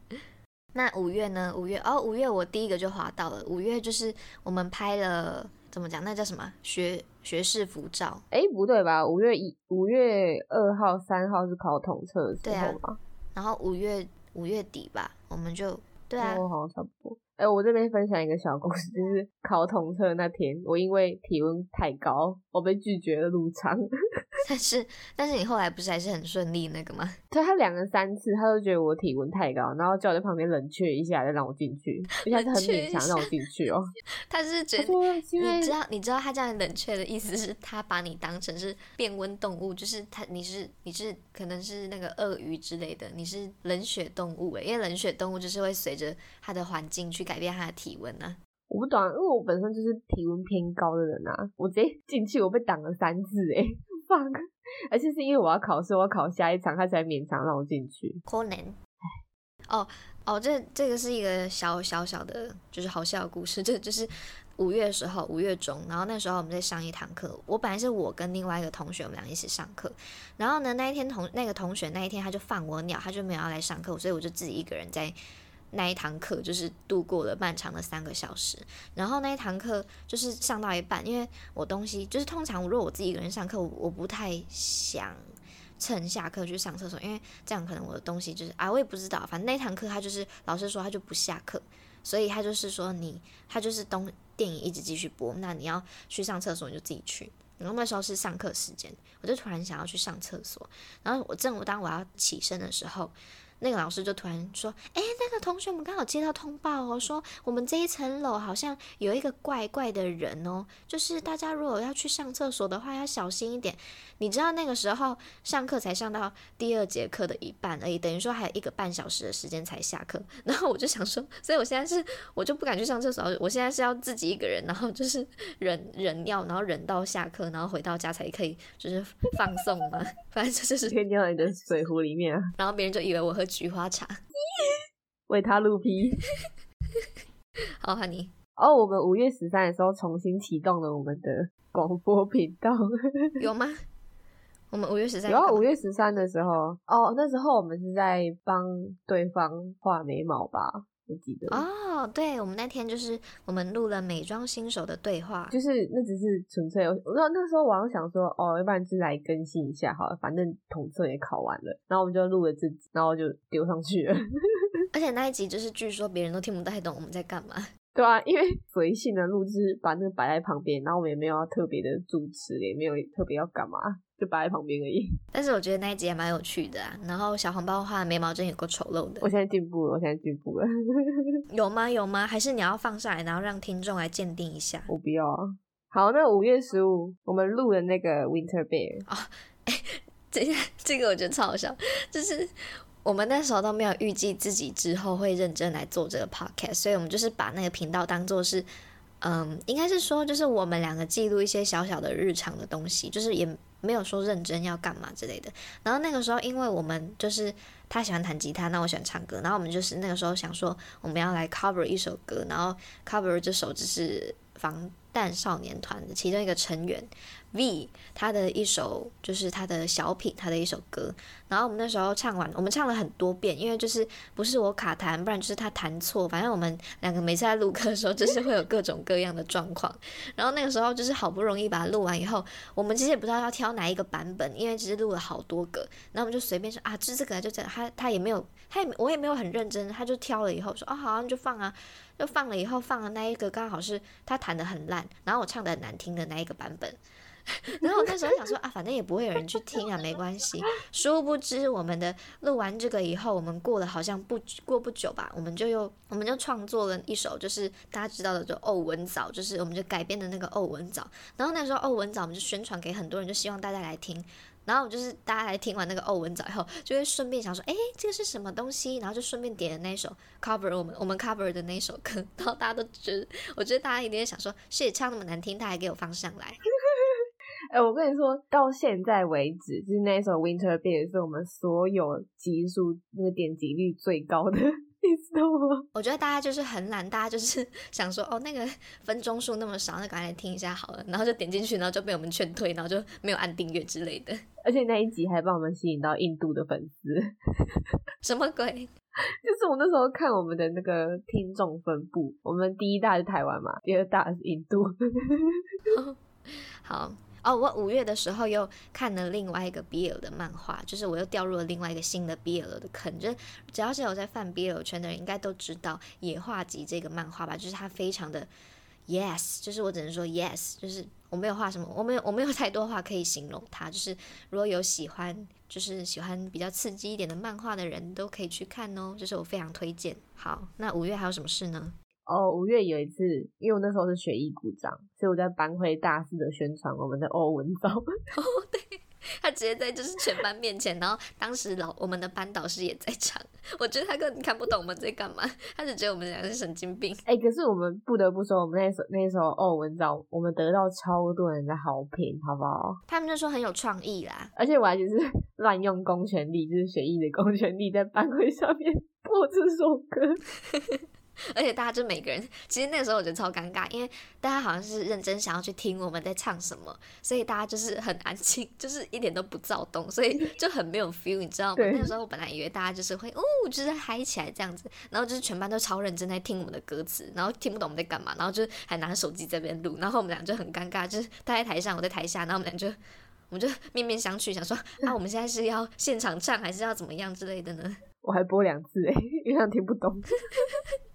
那五月呢？五月哦，五月我第一个就滑到了。五月就是我们拍了怎么讲？那叫什么学学士服照？哎，不对吧？五月一五月二号、三号是考统测的时候嘛？然后五月。五月底吧，我们就对啊，好像差不多。哎，我这边分享一个小故事，就是考统测那天，我因为体温太高，我被拒绝了入场。但是，但是你后来不是还是很顺利那个吗？对他两个三次，他都觉得我体温太高，然后叫我在旁边冷却一下，再让我进去，而且是很勉强让我进去哦。他是觉得你知道，你知道他这样冷却的意思是他把你当成是变温动物，就是他你是你是可能是那个鳄鱼之类的，你是冷血动物诶，因为冷血动物就是会随着它的环境去。改变他的体温呢？我不懂，啊因为我本身就是体温偏高的人啊。我直接进去，我被挡了三次，哎，放！而且是因为我要考试，我要考下一场，他才勉强让我进去。可能。哦哦，这这个是一个小小小的，就是好笑的故事。这就是五月的时候，五月中，然后那时候我们在上一堂课。我本来是我跟另外一个同学，我们俩一起上课。然后呢，那一天同那个同学那一天他就放我鸟，他就没有要来上课，所以我就自己一个人在那一堂课，就是度过了漫长的三个小时。然后那一堂课就是上到一半，因为我东西就是通常如果我自己一个人上课，我不太想。趁下课去上厕所，因为这样可能我的东西就是啊，我也不知道，反正那堂课他就是老师说他就不下课，所以他就是说你他就是东电影一直继续播，那你要去上厕所你就自己去。然后那时候是上课时间，我就突然想要去上厕所，然后我正当我要起身的时候。那个老师就突然说：“哎，那个同学，我们刚好接到通报哦，说我们这一层楼好像有一个怪怪的人哦，就是大家如果要去上厕所的话，要小心一点。你知道那个时候上课才上到第二节课的一半而已，等于说还有一个半小时的时间才下课。然后我就想说，所以我现在是我就不敢去上厕所，我现在是要自己一个人，然后就是忍忍尿，然后忍到下课，然后回到家才可以就是放送嘛。反正就是先尿你的水壶里面啊，然后别人就以为我喝。”菊花茶，为他露皮。好，哈尼。哦，我们五月十三的时候重新启动了我们的广播频道，有吗？我们五月十三，然后五月十三的时候，哦，那时候我们是在帮对方画眉毛吧。我记得哦，对，我们那天就是我们录了美妆新手的对话，就是那只是纯粹，我那那时候我想说，哦，要不然就来更新一下好了，反正统测也考完了，然后我们就录了这集，然后就丢上去了。而且那一集就是据说别人都听不太懂我们在干嘛，对啊，因为随性的录制，把那个摆在旁边，然后我们也没有要特别的主持，也没有特别要干嘛。就摆在旁边而已，但是我觉得那一集也蛮有趣的啊。然后小红包画的眉毛真也够丑陋的。我现在进步了，我现在进步了。有吗？有吗？还是你要放上来，然后让听众来鉴定一下？我不要啊。好，那五月十五我们录的那个 Winter Bear 啊，这这个我觉得超好笑，就是我们那时候都没有预计自己之后会认真来做这个 podcast，所以我们就是把那个频道当做是。嗯，应该是说，就是我们两个记录一些小小的日常的东西，就是也没有说认真要干嘛之类的。然后那个时候，因为我们就是他喜欢弹吉他，那我喜欢唱歌，然后我们就是那个时候想说，我们要来 cover 一首歌，然后 cover 这首就是防弹少年团的其中一个成员。V 他的一首就是他的小品，他的一首歌。然后我们那时候唱完，我们唱了很多遍，因为就是不是我卡弹，不然就是他弹错。反正我们两个每次在录歌的时候，就是会有各种各样的状况。然后那个时候就是好不容易把它录完以后，我们其实也不知道要挑哪一个版本，因为其实录了好多个。然后我们就随便说啊，就这个就这样。他他也没有，他也我也没有很认真，他就挑了以后说啊，好，你就放啊，就放了以后放的那一个刚好是他弹的很烂，然后我唱的很难听的那一个版本。然后我那时候想说啊，反正也不会有人去听啊，没关系。殊不知，我们的录完这个以后，我们过了好像不过不久吧，我们就又我们就创作了一首，就是大家知道的，就《欧文早》，就是我们就改编的那个《欧文早》。然后那时候《欧文早》我们就宣传给很多人，就希望大家来听。然后就是大家来听完那个《欧文早》以后，就会顺便想说，哎，这个是什么东西？然后就顺便点了那首 cover 我们我们 cover 的那首歌。然后大家都觉得，我觉得大家一定想说，是唱那么难听，他还给我放上来。哎，我跟你说，到现在为止，就是那一首《Winter Bear》是我们所有集数那个点击率最高的，你知道吗？我觉得大家就是很懒，大家就是 想说，哦，那个分钟数那么少，那赶紧听一下好了，然后就点进去，然后就被我们劝退，然后就没有按订阅之类的。而且那一集还帮我们吸引到印度的粉丝，什么鬼？就是我那时候看我们的那个听众分布，我们第一大是台湾嘛，第二大是印度。好。哦，我五月的时候又看了另外一个 BL 的漫画，就是我又掉入了另外一个新的 BL 的坑。就是只要是有在泛 BL 圈的人，应该都知道《野画集》这个漫画吧？就是它非常的 yes，就是我只能说 yes，就是我没有画什么，我没有我没有太多话可以形容它。就是如果有喜欢，就是喜欢比较刺激一点的漫画的人，都可以去看哦，就是我非常推荐。好，那五月还有什么事呢？哦，五月有一次，因为我那时候是学艺股长，所以我在班会大肆的宣传我们的欧文藻。哦，对，他直接在就是全班面前，然后当时老我们的班导师也在场，我觉得他根本看不懂我们在干嘛，他只觉得我们两个是神经病。哎，可是我们不得不说，我们那首那时候欧文藻，我们得到超多人的好评，好不好？他们就说很有创意啦，而且我还就是 乱用公权力，就是学艺的公权力，在班会上面。播这首歌。而且大家就每个人，其实那个时候我觉得超尴尬，因为大家好像是认真想要去听我们在唱什么，所以大家就是很安静，就是一点都不躁动，所以就很没有 feel，你知道吗？那个时候我本来以为大家就是会哦，就是嗨起来这样子，然后就是全班都超认真在听我们的歌词，然后听不懂我们在干嘛，然后就还拿着手机在边录，然后我们俩就很尴尬，就是他在台上，我在台下，然后我们俩就我们就面面相觑，想说啊，我们现在是要现场唱还是要怎么样之类的呢？我还播两次哎，因为他听不懂。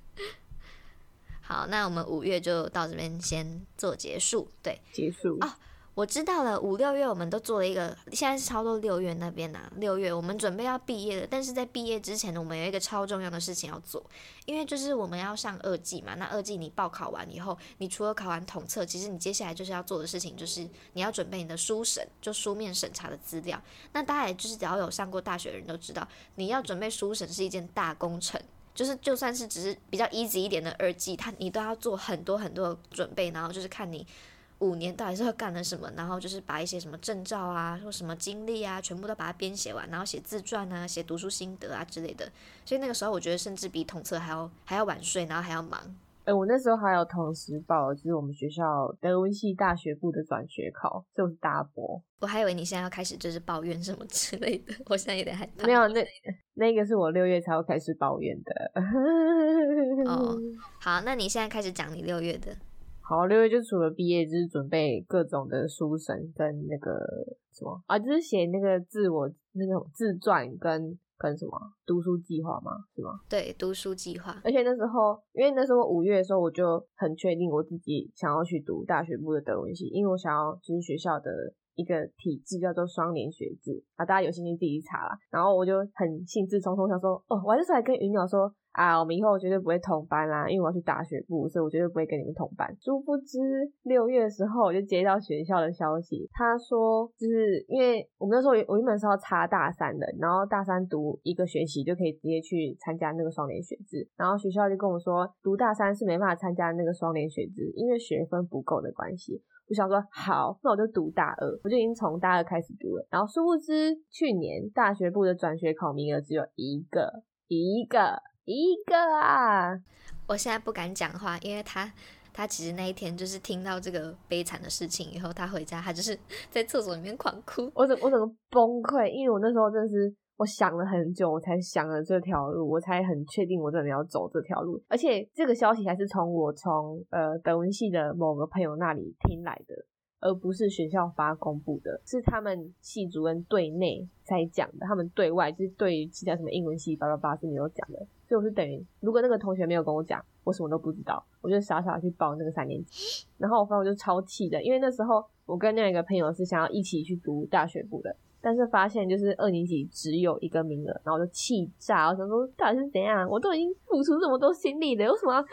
好，那我们五月就到这边先做结束，对，结束哦。我知道了，五六月我们都做了一个，现在是超多六月那边呐。六月我们准备要毕业了，但是在毕业之前呢，我们有一个超重要的事情要做，因为就是我们要上二季嘛。那二季你报考完以后，你除了考完统测，其实你接下来就是要做的事情，就是你要准备你的书审，就书面审查的资料。那大家也就是只要有上过大学的人都知道，你要准备书审是一件大工程。就是就算是只是比较一级一点的二级，它你都要做很多很多的准备，然后就是看你五年到底是干了什么，然后就是把一些什么证照啊或什么经历啊，全部都把它编写完，然后写自传啊，写读书心得啊之类的。所以那个时候我觉得甚至比统测还要还要晚睡，然后还要忙。哎，我那时候还有同时报，就是我们学校德文系大学部的转学考，就是大波。我还以为你现在要开始就是抱怨什么之类的，我现在有点害怕。没有，那那个是我六月才会开始抱怨的。哦，好，那你现在开始讲你六月的。好，六月就除了毕业，就是准备各种的书审跟那个什么啊，就是写那个自我那种自传跟。跟什么读书计划吗？是吗？对，读书计划。而且那时候，因为那时候五月的时候，我就很确定我自己想要去读大学部的德文系，因为我想要就是学校的一个体制叫做双联学制啊，大家有兴趣自己查啦。然后我就很兴致冲冲想说，哦，我还是来跟云鸟说。啊，我们以后绝对不会同班啦，因为我要去大学部，所以我绝对不会跟你们同班。殊不知六月的时候，我就接到学校的消息，他说就是因为我们那时候我原本是要插大三的，然后大三读一个学期就可以直接去参加那个双联学制，然后学校就跟我说，读大三是没办法参加那个双联学制，因为学分不够的关系。我想说好，那我就读大二，我就已经从大二开始读了。然后殊不知去年大学部的转学考名额只有一个，一个。一个啊！我现在不敢讲话，因为他他其实那一天就是听到这个悲惨的事情以后，他回家他就是在厕所里面狂哭。我整我整个崩溃，因为我那时候真的是我想了很久，我才想了这条路，我才很确定我真的要走这条路。而且这个消息还是从我从呃德文系的某个朋友那里听来的。而不是学校发公布的，是他们系主任对内才讲的，他们对外就是对其他什么英文系巴拉巴是没有讲的，所以我是等于如果那个同学没有跟我讲，我什么都不知道，我就傻傻去报那个三年级，然后我反正我就超气的，因为那时候我跟另外一个朋友是想要一起去读大学部的，但是发现就是二年级只有一个名额，然后我就气炸，我想说到底是怎样，我都已经付出这么多心力了，有什么？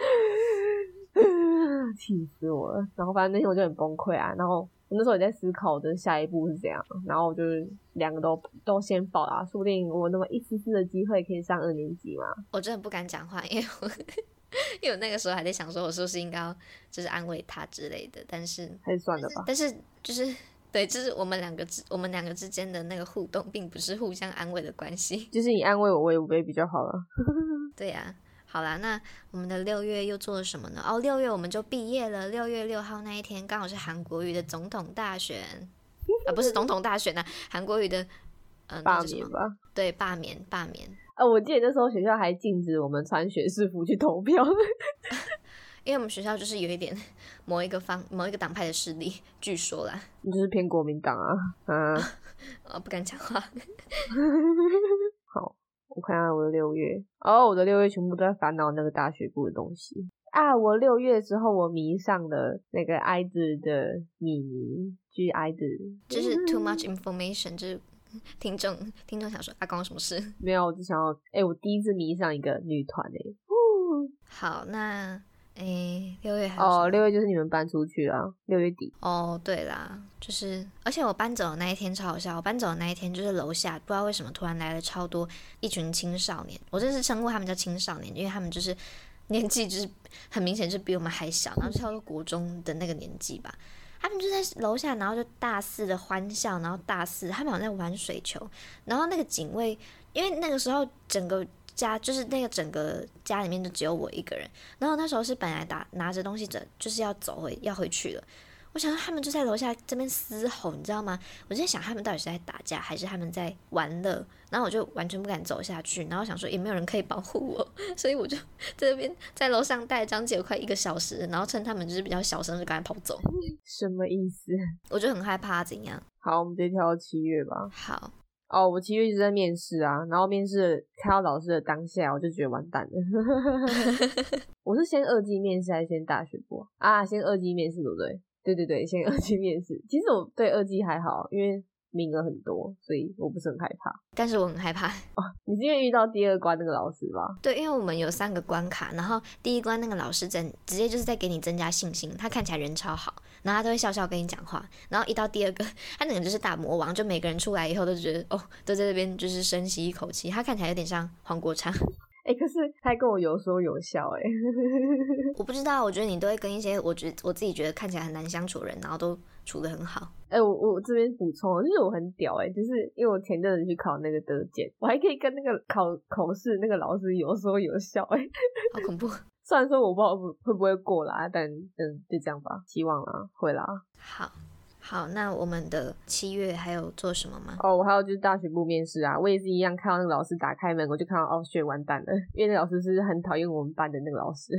气死我了！然后反正那天我就很崩溃啊。然后我那时候也在思考我的下一步是怎样。然后就是两个都都先报啊，说不定我那么一丝丝的机会可以上二年级嘛。我真的不敢讲话，因为我 因为我那个时候还在想说，我是不是应该就是安慰他之类的。但是还是算了吧。但是就是对，就是我们两个之我们两个之间的那个互动，并不是互相安慰的关系。就是你安慰我，我也会比较好了。对呀。好啦，那我们的六月又做了什么呢？哦，六月我们就毕业了。六月六号那一天，刚好是韩国语的总统大选啊，不是总统大选呐，韩国语的嗯罢免吧？对，罢免，罢免。啊，我记得那时候学校还禁止我们穿学士服去投票，因为我们学校就是有一点某一个方某一个党派的势力，据说啦，你就是偏国民党啊，啊，我 不敢讲话。好。我看看我的六月，哦，我的六月全部都在烦恼那个大学部的东西啊！我六月之后，我迷上了那个爱子的米妮，就是爱子，就是 too much information，就是听众听众想说啊，关我什么事？没有，我只想要，哎，我第一次迷上一个女团哎，好，那。诶，六月还哦，六月就是你们搬出去啦，六月底。哦，对啦，就是，而且我搬走的那一天超好笑，我搬走的那一天就是楼下不知道为什么突然来了超多一群青少年，我真是称呼他们叫青少年，因为他们就是 年纪就是很明显是比我们还小，然后差不多国中的那个年纪吧，他们就在楼下，然后就大肆的欢笑，然后大肆他们好像在玩水球，然后那个警卫，因为那个时候整个。家就是那个整个家里面就只有我一个人。然后那时候是本来打拿着东西着，就是要走回要回去了。我想到他们就在楼下这边嘶吼，你知道吗？我在想他们到底是在打架还是他们在玩乐。然后我就完全不敢走下去，然后想说也没有人可以保护我，所以我就在那边在楼上待张姐快一个小时，然后趁他们就是比较小声就赶快跑走。什么意思？我就很害怕怎样？好，我们直接跳到七月吧。好。哦，我七月一直在面试啊，然后面试看到老师的当下，我就觉得完蛋了。我是先二级面试还是先大学部啊？先二级面试对不对？对对对，先二级面试。其实我对二级还好，因为。名额很多，所以我不是很害怕。但是我很害怕哦。你是因为遇到第二关那个老师吧？对，因为我们有三个关卡，然后第一关那个老师真直接就是在给你增加信心。他看起来人超好，然后他都会笑笑跟你讲话。然后一到第二个，他那个就是大魔王，就每个人出来以后都觉得哦，都在这边就是深吸一口气。他看起来有点像黄国昌。哎，可是他跟我有说有笑哎。我不知道，我觉得你都会跟一些我觉我自己觉得看起来很难相处的人，然后都处的很好。哎，我我这边补充，就是我很屌哎，就是因为我前阵子去考那个德检，我还可以跟那个考考试那个老师有说有笑哎，好恐怖。虽然说我不知道会不会过啦，但嗯，就这样吧，希望啦，会啦。好。好，那我们的七月还有做什么吗？哦，我还有就是大学部面试啊，我也是一样，看到那个老师打开门，我就看到哦，学完蛋了，因为那老师是很讨厌我们班的那个老师。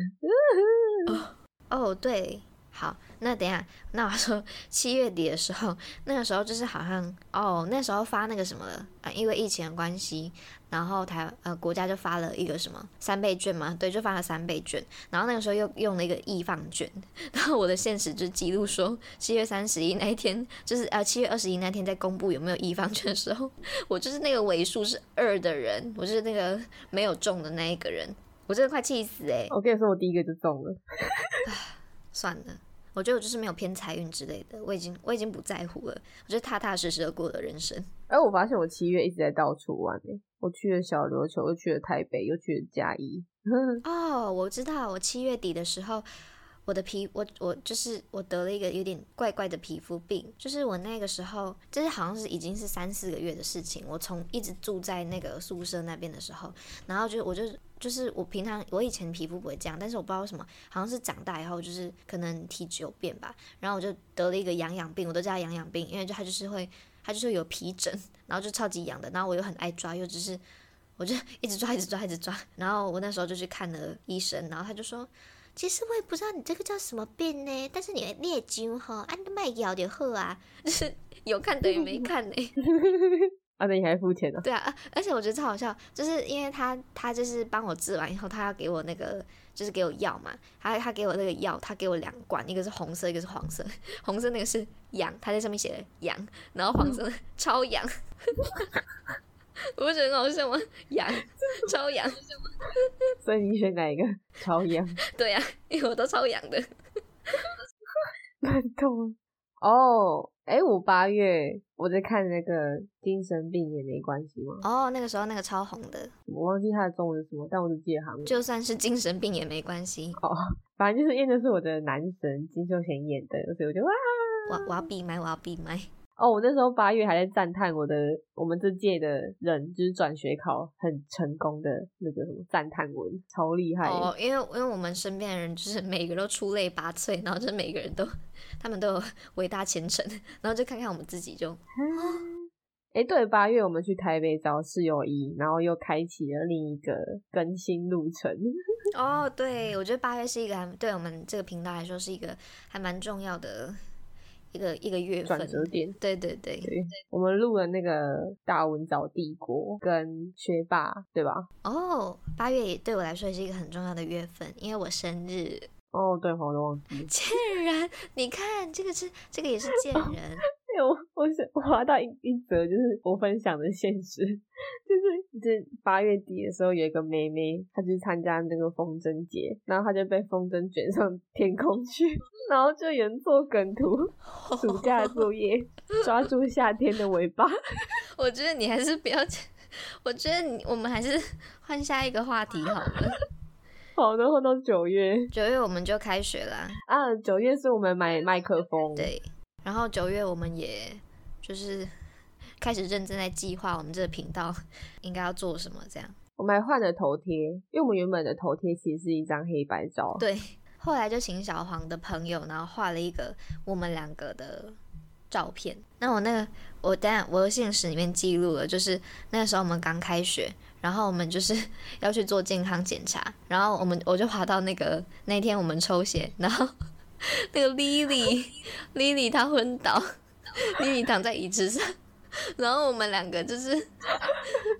哦，对。好，那等下，那我说七月底的时候，那个时候就是好像哦，那时候发那个什么了啊，因为疫情的关系，然后台呃国家就发了一个什么三倍券嘛，对，就发了三倍券，然后那个时候又用了一个易放券，然后我的现实就记录说七月三十一那一天，就是呃七月二十一那天在公布有没有易放券的时候，我就是那个尾数是二的人，我就是那个没有中的那一个人，我真的快气死哎！我跟你说，我第一个就中了，算了。我觉得我就是没有偏财运之类的，我已经我已经不在乎了，我就踏踏实实的过了人生。而，我发现我七月一直在到处玩诶，我去了小琉球，又去了台北，又去了嘉义。哦，我知道，我七月底的时候。我的皮，我我就是我得了一个有点怪怪的皮肤病，就是我那个时候，就是好像是已经是三四个月的事情。我从一直住在那个宿舍那边的时候，然后就我就就是我平常我以前皮肤不会这样，但是我不知道为什么，好像是长大以后就是可能体质有变吧，然后我就得了一个痒痒病，我都叫它痒痒病，因为就它就是会它就是有皮疹，然后就超级痒的，然后我又很爱抓，又只是我就一直抓一直抓一直抓，然后我那时候就去看了医生，然后他就说。其实我也不知道你这个叫什么病呢，但是你裂筋哈，按卖药就好啊，就是有看等于没看呢。啊，那你还付钱呢？对啊，而且我觉得超好笑，就是因为他他就是帮我治完以后，他要给我那个就是给我药嘛，他他给我那个药，他给我两罐，一个是红色，一个是黄色，红色那个是痒，他在上面写的痒，然后黄色 超痒。我不觉得很好笑吗？痒，超痒。所以你选哪一个？超痒。对呀，因为我都超痒的。难懂。哦，哎，我八月我在看那个精神病也没关系吗？哦，那个时候那个超红的。我忘记它的中文是什么，但我只记得韩文。就算是精神病也没关系。哦，反正就是演的是我的男神金秀贤演的，所以我就哇，我我要闭麦，我要闭麦。哦，我那时候八月还在赞叹我的我们这届的人就是转学考很成功的那个什么赞叹文，超厉害。哦，因为因为我们身边的人就是每个都出类拔萃，然后就是每个人都他们都有伟大前程，然后就看看我们自己就，哎，对，八月我们去台北找室友一，然后又开启了另一个更新路程。哦，对，我觉得八月是一个对我们这个频道来说是一个还蛮重要的。一个一个月转折点，对对对，我们录了那个大文藻帝国跟学霸，对吧？哦，八月也对我来说也是一个很重要的月份，因为我生日。哦，对，我都忘记。贱人，你看这个是这个也是贱人。我我是滑到一一则，就是我分享的现实，就是这八月底的时候，有一个妹妹，她去参加那个风筝节，然后她就被风筝卷上天空去，然后就有人做梗图，暑假作业抓住夏天的尾巴。我觉得你还是不要，我觉得你我们还是换下一个话题好了。好的，换到九月，九月我们就开学了啊！九月是我们买麦克风，对。然后九月我们也就是开始认真在计划我们这个频道应该要做什么，这样。我们还换了头贴，因为我们原本的头贴其实是一张黑白照。对，后来就请小黄的朋友，然后画了一个我们两个的照片。那我那个，我当然我的现实里面记录了，就是那个时候我们刚开学，然后我们就是要去做健康检查，然后我们我就滑到那个那天我们抽血，然后 那个 Lily，Lily 她昏倒，Lily 躺在椅子上。然后我们两个就是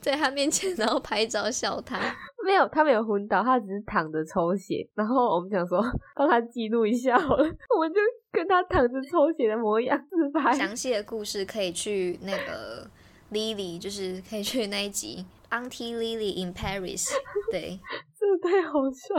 在她面前，然后拍照笑她。没有，他没有昏倒，他只是躺着抽血。然后我们想说帮他记录一下好了，我们就跟他躺着抽血的模样自拍。详细的故事可以去那个 Lily，就是可以去那一集 Auntie Lily in Paris。对，真的太好笑。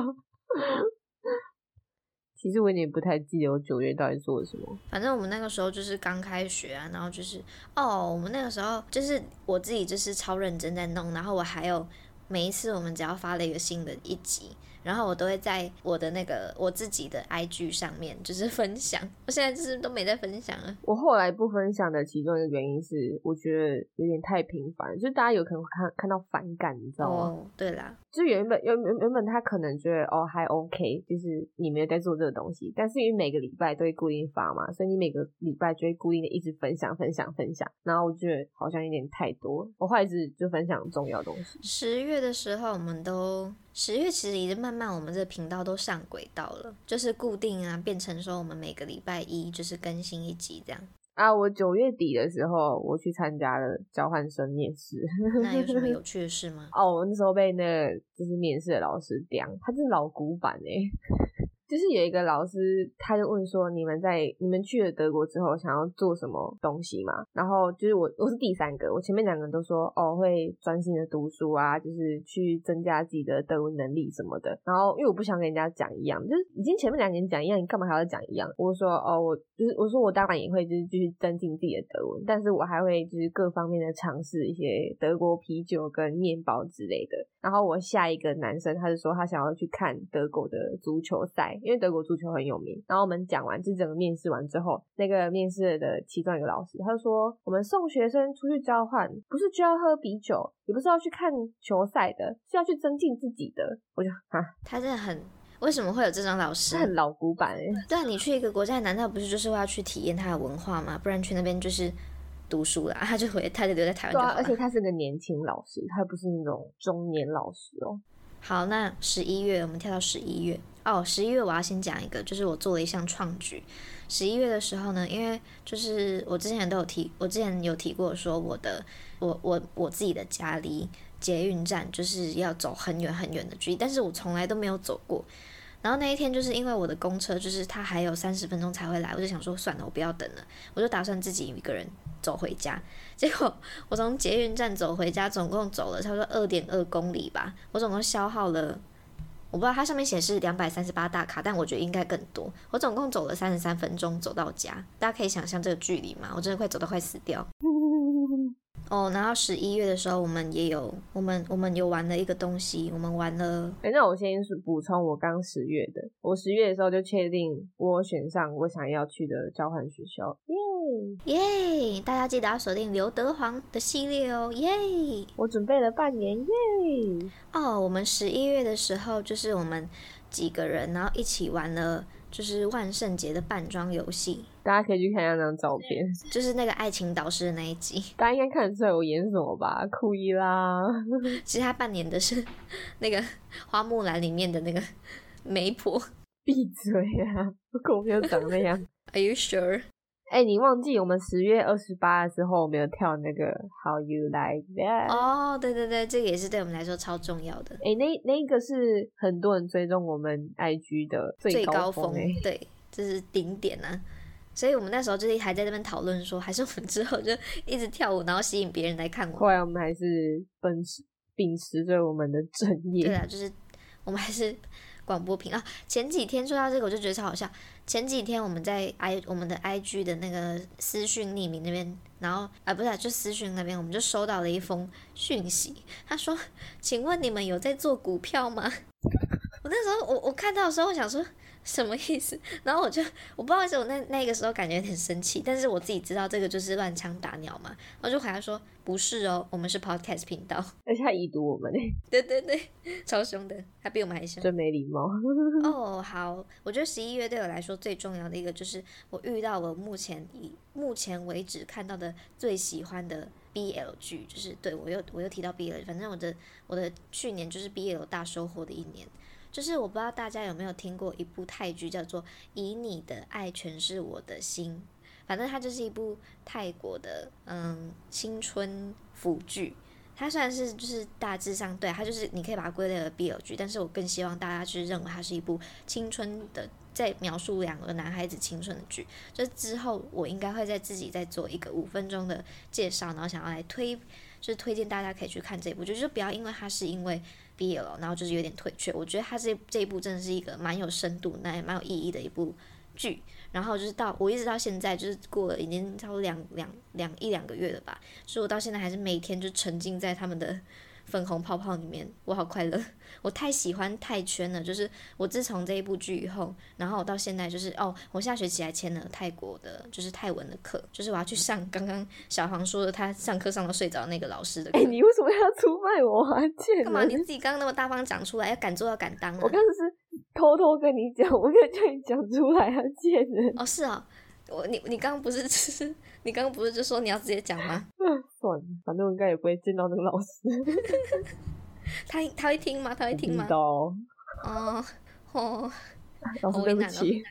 其实我有点不太记得我九月到底做了什么。反正我们那个时候就是刚开学啊，然后就是哦，我们那个时候就是我自己就是超认真在弄，然后我还有每一次我们只要发了一个新的一集。然后我都会在我的那个我自己的 IG 上面就是 分享，我现在就是都没在分享了。我后来不分享的其中一个原因是，我觉得有点太频繁，就大家有可能看看到反感，你知道吗？哦，对啦，就原本原原原本他可能觉得哦还 OK，就是你没有在做这个东西，但是因为每个礼拜都会固定发嘛，所以你每个礼拜就会固定的一直分享分享分享，然后我觉得好像有点太多，我后来是就分享重要东西。十月的时候我们都。十月其实已经慢慢，我们这个频道都上轨道了，就是固定啊，变成说我们每个礼拜一就是更新一集这样。啊，我九月底的时候我去参加了交换生面试，那有什么有 趣的事吗？哦，我那时候被那个就是面试的老师刁，他是老古板哎。就是有一个老师，他就问说：“你们在你们去了德国之后，想要做什么东西嘛？”然后就是我，我是第三个，我前面两个人都说：“哦，会专心的读书啊，就是去增加自己的德文能力什么的。”然后因为我不想跟人家讲一样，就是已经前面两个人讲一样，你干嘛还要讲一样？我说：“哦，我就是我说我当然也会就是继续增进自己的德文，但是我还会就是各方面的尝试一些德国啤酒跟面包之类的。”然后我下一个男生，他就说他想要去看德国的足球赛。因为德国足球很有名，然后我们讲完这整个面试完之后，那个面试的其中一个老师他就说：“我们送学生出去交换，不是就要喝啤酒，也不是要去看球赛的，是要去增进自己的。”我就啊，他真的很为什么会有这种老师？很老古板哎。对啊，你去一个国家，难道不是就是要去体验他的文化吗？不然去那边就是读书啦，他就回，他就留在台湾就好了。而且他是个年轻老师，他不是那种中年老师哦。好，那十一月我们跳到十一月哦。十一月我要先讲一个，就是我做了一项创举。十一月的时候呢，因为就是我之前都有提，我之前有提过说我的我我我自己的家离捷运站就是要走很远很远的距离，但是我从来都没有走过。然后那一天就是因为我的公车就是它还有三十分钟才会来，我就想说算了，我不要等了，我就打算自己一个人走回家。结果我从捷运站走回家，总共走了差不多二点二公里吧。我总共消耗了，我不知道它上面显示两百三十八大卡，但我觉得应该更多。我总共走了三十三分钟走到家，大家可以想象这个距离吗？我真的快走到快死掉。哦，然后十一月的时候，我们也有我们我们有玩了一个东西，我们玩了。哎，那我先是补充，我刚十月的，我十月的时候就确定我选上我想要去的交换学校，耶耶！大家记得要锁定刘德华的系列哦，耶！我准备了半年，耶！哦，我们十一月的时候就是我们几个人，然后一起玩了。就是万圣节的扮装游戏，大家可以去看一下那张照片，就是那个爱情导师的那一集，大家应该看得出来我演什么吧？酷伊啦，其实他扮演的是那个花木兰里面的那个媒婆。闭嘴啊！我没有长那样。Are you sure？哎，你忘记我们十月二十八的时候，我们有跳那个 How You Like That？哦，对对对，这个也是对我们来说超重要的。哎，那那个是很多人追踪我们 IG 的最高峰，对，这是顶点啊。所以我们那时候就是还在那边讨论说，还是我们之后就一直跳舞，然后吸引别人来看我。后来我们还是秉持秉持着我们的正业。对啊，就是我们还是。广播频啊，前几天说到这个，我就觉得超好笑。前几天我们在 i 我们的 i g 的那个私讯匿名那边，然后啊不是，就私讯那边，我们就收到了一封讯息。他说：“请问你们有在做股票吗？” 我那时候我我看到的时候，我想说什么意思？然后我就我不知道为什么那那个时候感觉有点生气，但是我自己知道这个就是乱枪打鸟嘛，我就回答说不是哦，我们是 podcast 频道，而且他已读我们 呢，对对对，超凶的，他比我们还凶，真没礼貌。哦，好，我觉得十一月对我来说最重要的一个就是我遇到我目前以目前为止看到的最喜欢的 BL 剧，就是对我又我又提到 BL，反正我的我的去年就是 BL 大收获的一年。就是我不知道大家有没有听过一部泰剧，叫做《以你的爱诠释我的心》，反正它就是一部泰国的嗯青春腐剧。它虽然是就是大致上对它就是你可以把它归类为 BL 剧，但是我更希望大家去认为它是一部青春的，在描述两个男孩子青春的剧。就之后我应该会在自己再做一个五分钟的介绍，然后想要来推，就是推荐大家可以去看这部，就是不要因为它是因为。毕业了，然后就是有点退却。我觉得他这这一部真的是一个蛮有深度、那也蛮有意义的一部剧。然后就是到我一直到现在，就是过了已经差不多两两两一两个月了吧，所以我到现在还是每天就沉浸在他们的。粉红泡泡里面，我好快乐，我太喜欢泰圈了。就是我自从这一部剧以后，然后我到现在就是哦，我下学期还签了泰国的，就是泰文的课，就是我要去上刚刚小黄说的他上课上到睡着那个老师的课。哎，你为什么要出卖我啊？贱干嘛？你自己刚刚那么大方讲出来，要敢做要敢当啊！我刚刚是偷偷跟你讲，我没有叫你讲出来啊，贱人！哦，是啊，我你你刚刚不是是，你刚刚不是就说你要直接讲吗？算了，反正我应该也不会见到那个老师。他他会听吗？他会听吗？知道。哦哦，老师对不起，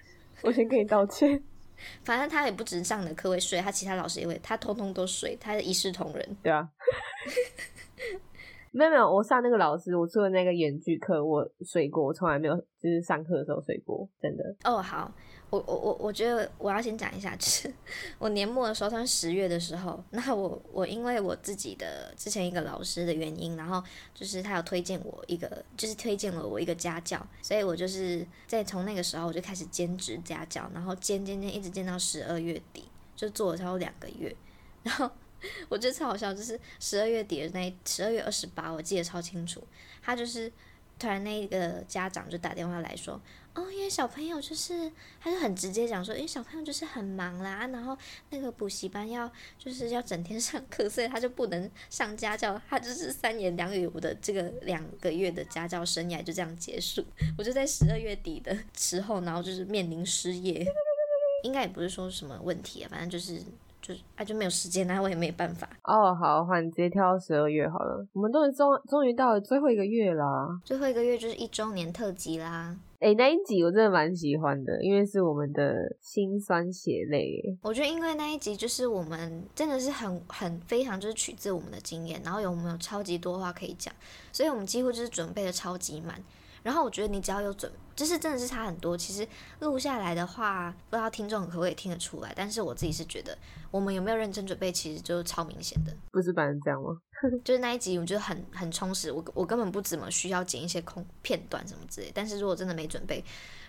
我先跟你道歉。反正他也不止上的课会睡，他其他老师也会，他通通都睡，他一视同仁。对啊。没有没有，我上那个老师，我做的那个演剧课，我睡过，我从来没有就是上课的时候睡过，真的。哦，好。我我我我觉得我要先讲一下，就是我年末的时候，他十月的时候，那我我因为我自己的之前一个老师的原因，然后就是他有推荐我一个，就是推荐了我一个家教，所以我就是在从那个时候我就开始兼职家教，然后兼兼兼一直兼到十二月底，就做了差不多两个月，然后我觉得超好笑，就是十二月底的那十二月二十八，我记得超清楚，他就是突然那个家长就打电话来说。哦，因为小朋友就是，他就很直接讲说，因为小朋友就是很忙啦，然后那个补习班要就是要整天上课，所以他就不能上家教，他就是三言两语，我的这个两个月的家教生涯就这样结束。我就在十二月底的时候，然后就是面临失业，应该也不是说什么问题啊，反正就是。就啊就没有时间，那我也没办法。哦，好，换你直接跳到十二月好了。我们都终终于到了最后一个月啦，最后一个月就是一周年特辑啦。哎，那一集我真的蛮喜欢的，因为是我们的心酸血泪。我觉得因为那一集就是我们真的是很很非常就是取自我们的经验，然后有我们有超级多话可以讲，所以我们几乎就是准备的超级满。然后我觉得你只要有准，就是真的是差很多。其实录下来的话，不知道听众可不可以听得出来。但是我自己是觉得，我们有没有认真准备，其实就是超明显的。不是本来这样吗？就是那一集，我觉得很很充实。我我根本不怎么需要剪一些空片段什么之类。但是如果真的没准备，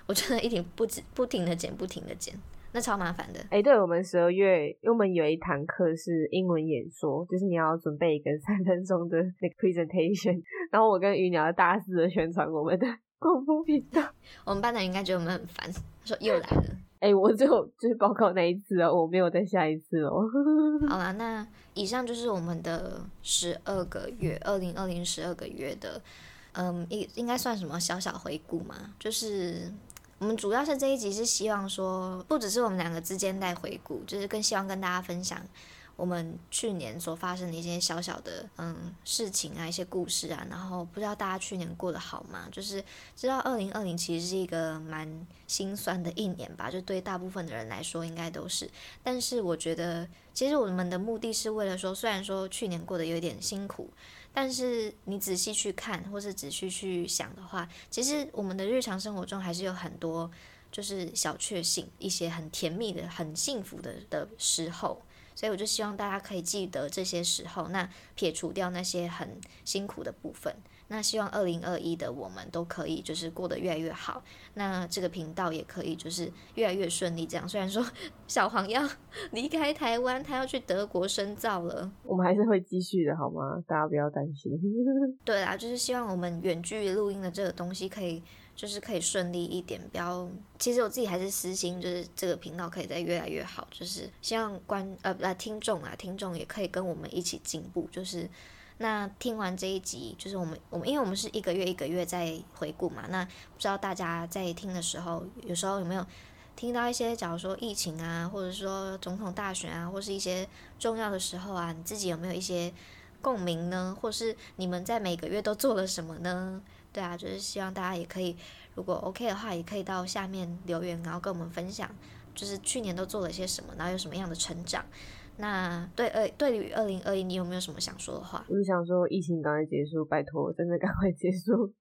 我真的一停不止不停的剪，不停的剪。那超麻烦的。哎，对，我们十二月，因为我们有一堂课是英文演说，就是你要准备一个三分钟的那个 presentation，然后我跟鱼鸟大肆的宣传我们的 广播频道。我们班的人应该觉得我们很烦，他说又来了。哎，我只有就是报告那一次哦，我没有再下一次哦。好啦，那以上就是我们的十二个月，二零二零十二个月的，嗯，应应该算什么小小回顾嘛，就是。我们主要是这一集是希望说，不只是我们两个之间在回顾，就是更希望跟大家分享我们去年所发生的一些小小的嗯事情啊，一些故事啊。然后不知道大家去年过得好吗？就是知道二零二零其实是一个蛮心酸的一年吧，就对大部分的人来说应该都是。但是我觉得，其实我们的目的是为了说，虽然说去年过得有点辛苦。但是你仔细去看，或是仔细去想的话，其实我们的日常生活中还是有很多就是小确幸，一些很甜蜜的、很幸福的的时候。所以我就希望大家可以记得这些时候，那撇除掉那些很辛苦的部分。那希望二零二一的我们都可以就是过得越来越好，那这个频道也可以就是越来越顺利。这样虽然说小黄要离开台湾，他要去德国深造了，我们还是会继续的，好吗？大家不要担心。对啦，就是希望我们远距离录音的这个东西可以。就是可以顺利一点，不要。其实我自己还是私心，就是这个频道可以再越来越好，就是希望观呃不听众啊，听众也可以跟我们一起进步。就是那听完这一集，就是我们我们因为我们是一个月一个月在回顾嘛，那不知道大家在听的时候，有时候有没有听到一些，假如说疫情啊，或者说总统大选啊，或是一些重要的时候啊，你自己有没有一些？共鸣呢，或是你们在每个月都做了什么呢？对啊，就是希望大家也可以，如果 OK 的话，也可以到下面留言，然后跟我们分享，就是去年都做了些什么，然后有什么样的成长。那对二对于二零二一，你有没有什么想说的话？我是想说，疫情赶快结束，拜托，真的赶快结束。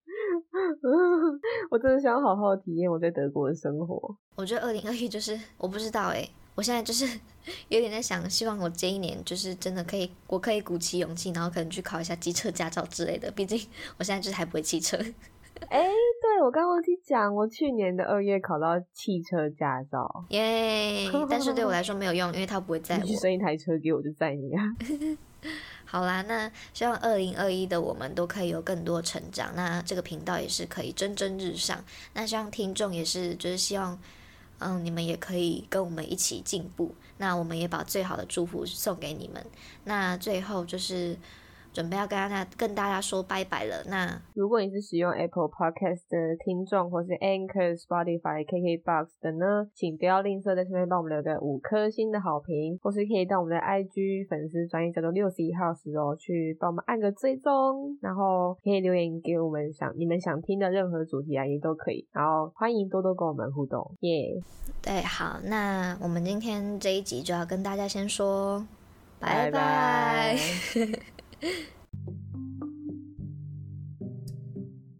我真的想好好体验我在德国的生活。我觉得二零二一就是我不知道哎。我现在就是有点在想，希望我这一年就是真的可以，我可以鼓起勇气，然后可能去考一下机车驾照之类的。毕竟我现在就是还不会汽车。哎，对我刚忘记讲，我去年的二月考到汽车驾照，耶！但是对我来说没有用，因为他不会载我。你生一台车给我就载你啊。好啦，那希望二零二一的我们都可以有更多成长，那这个频道也是可以蒸蒸日上。那希望听众也是，就是希望。嗯，你们也可以跟我们一起进步。那我们也把最好的祝福送给你们。那最后就是。准备要跟大家跟大家说拜拜了。那如果你是使用 Apple Podcast 的听众，或是 Anchor、Spotify、KKBox 的呢，请不要吝啬在上面帮我们留个五颗星的好评，或是可以到我们的 IG 粉丝专业叫做六十一号时哦，去帮我们按个追踪，然后可以留言给我们想你们想听的任何主题啊，也都可以。然后欢迎多多跟我们互动，耶！对，好，那我们今天这一集就要跟大家先说拜拜。嗯。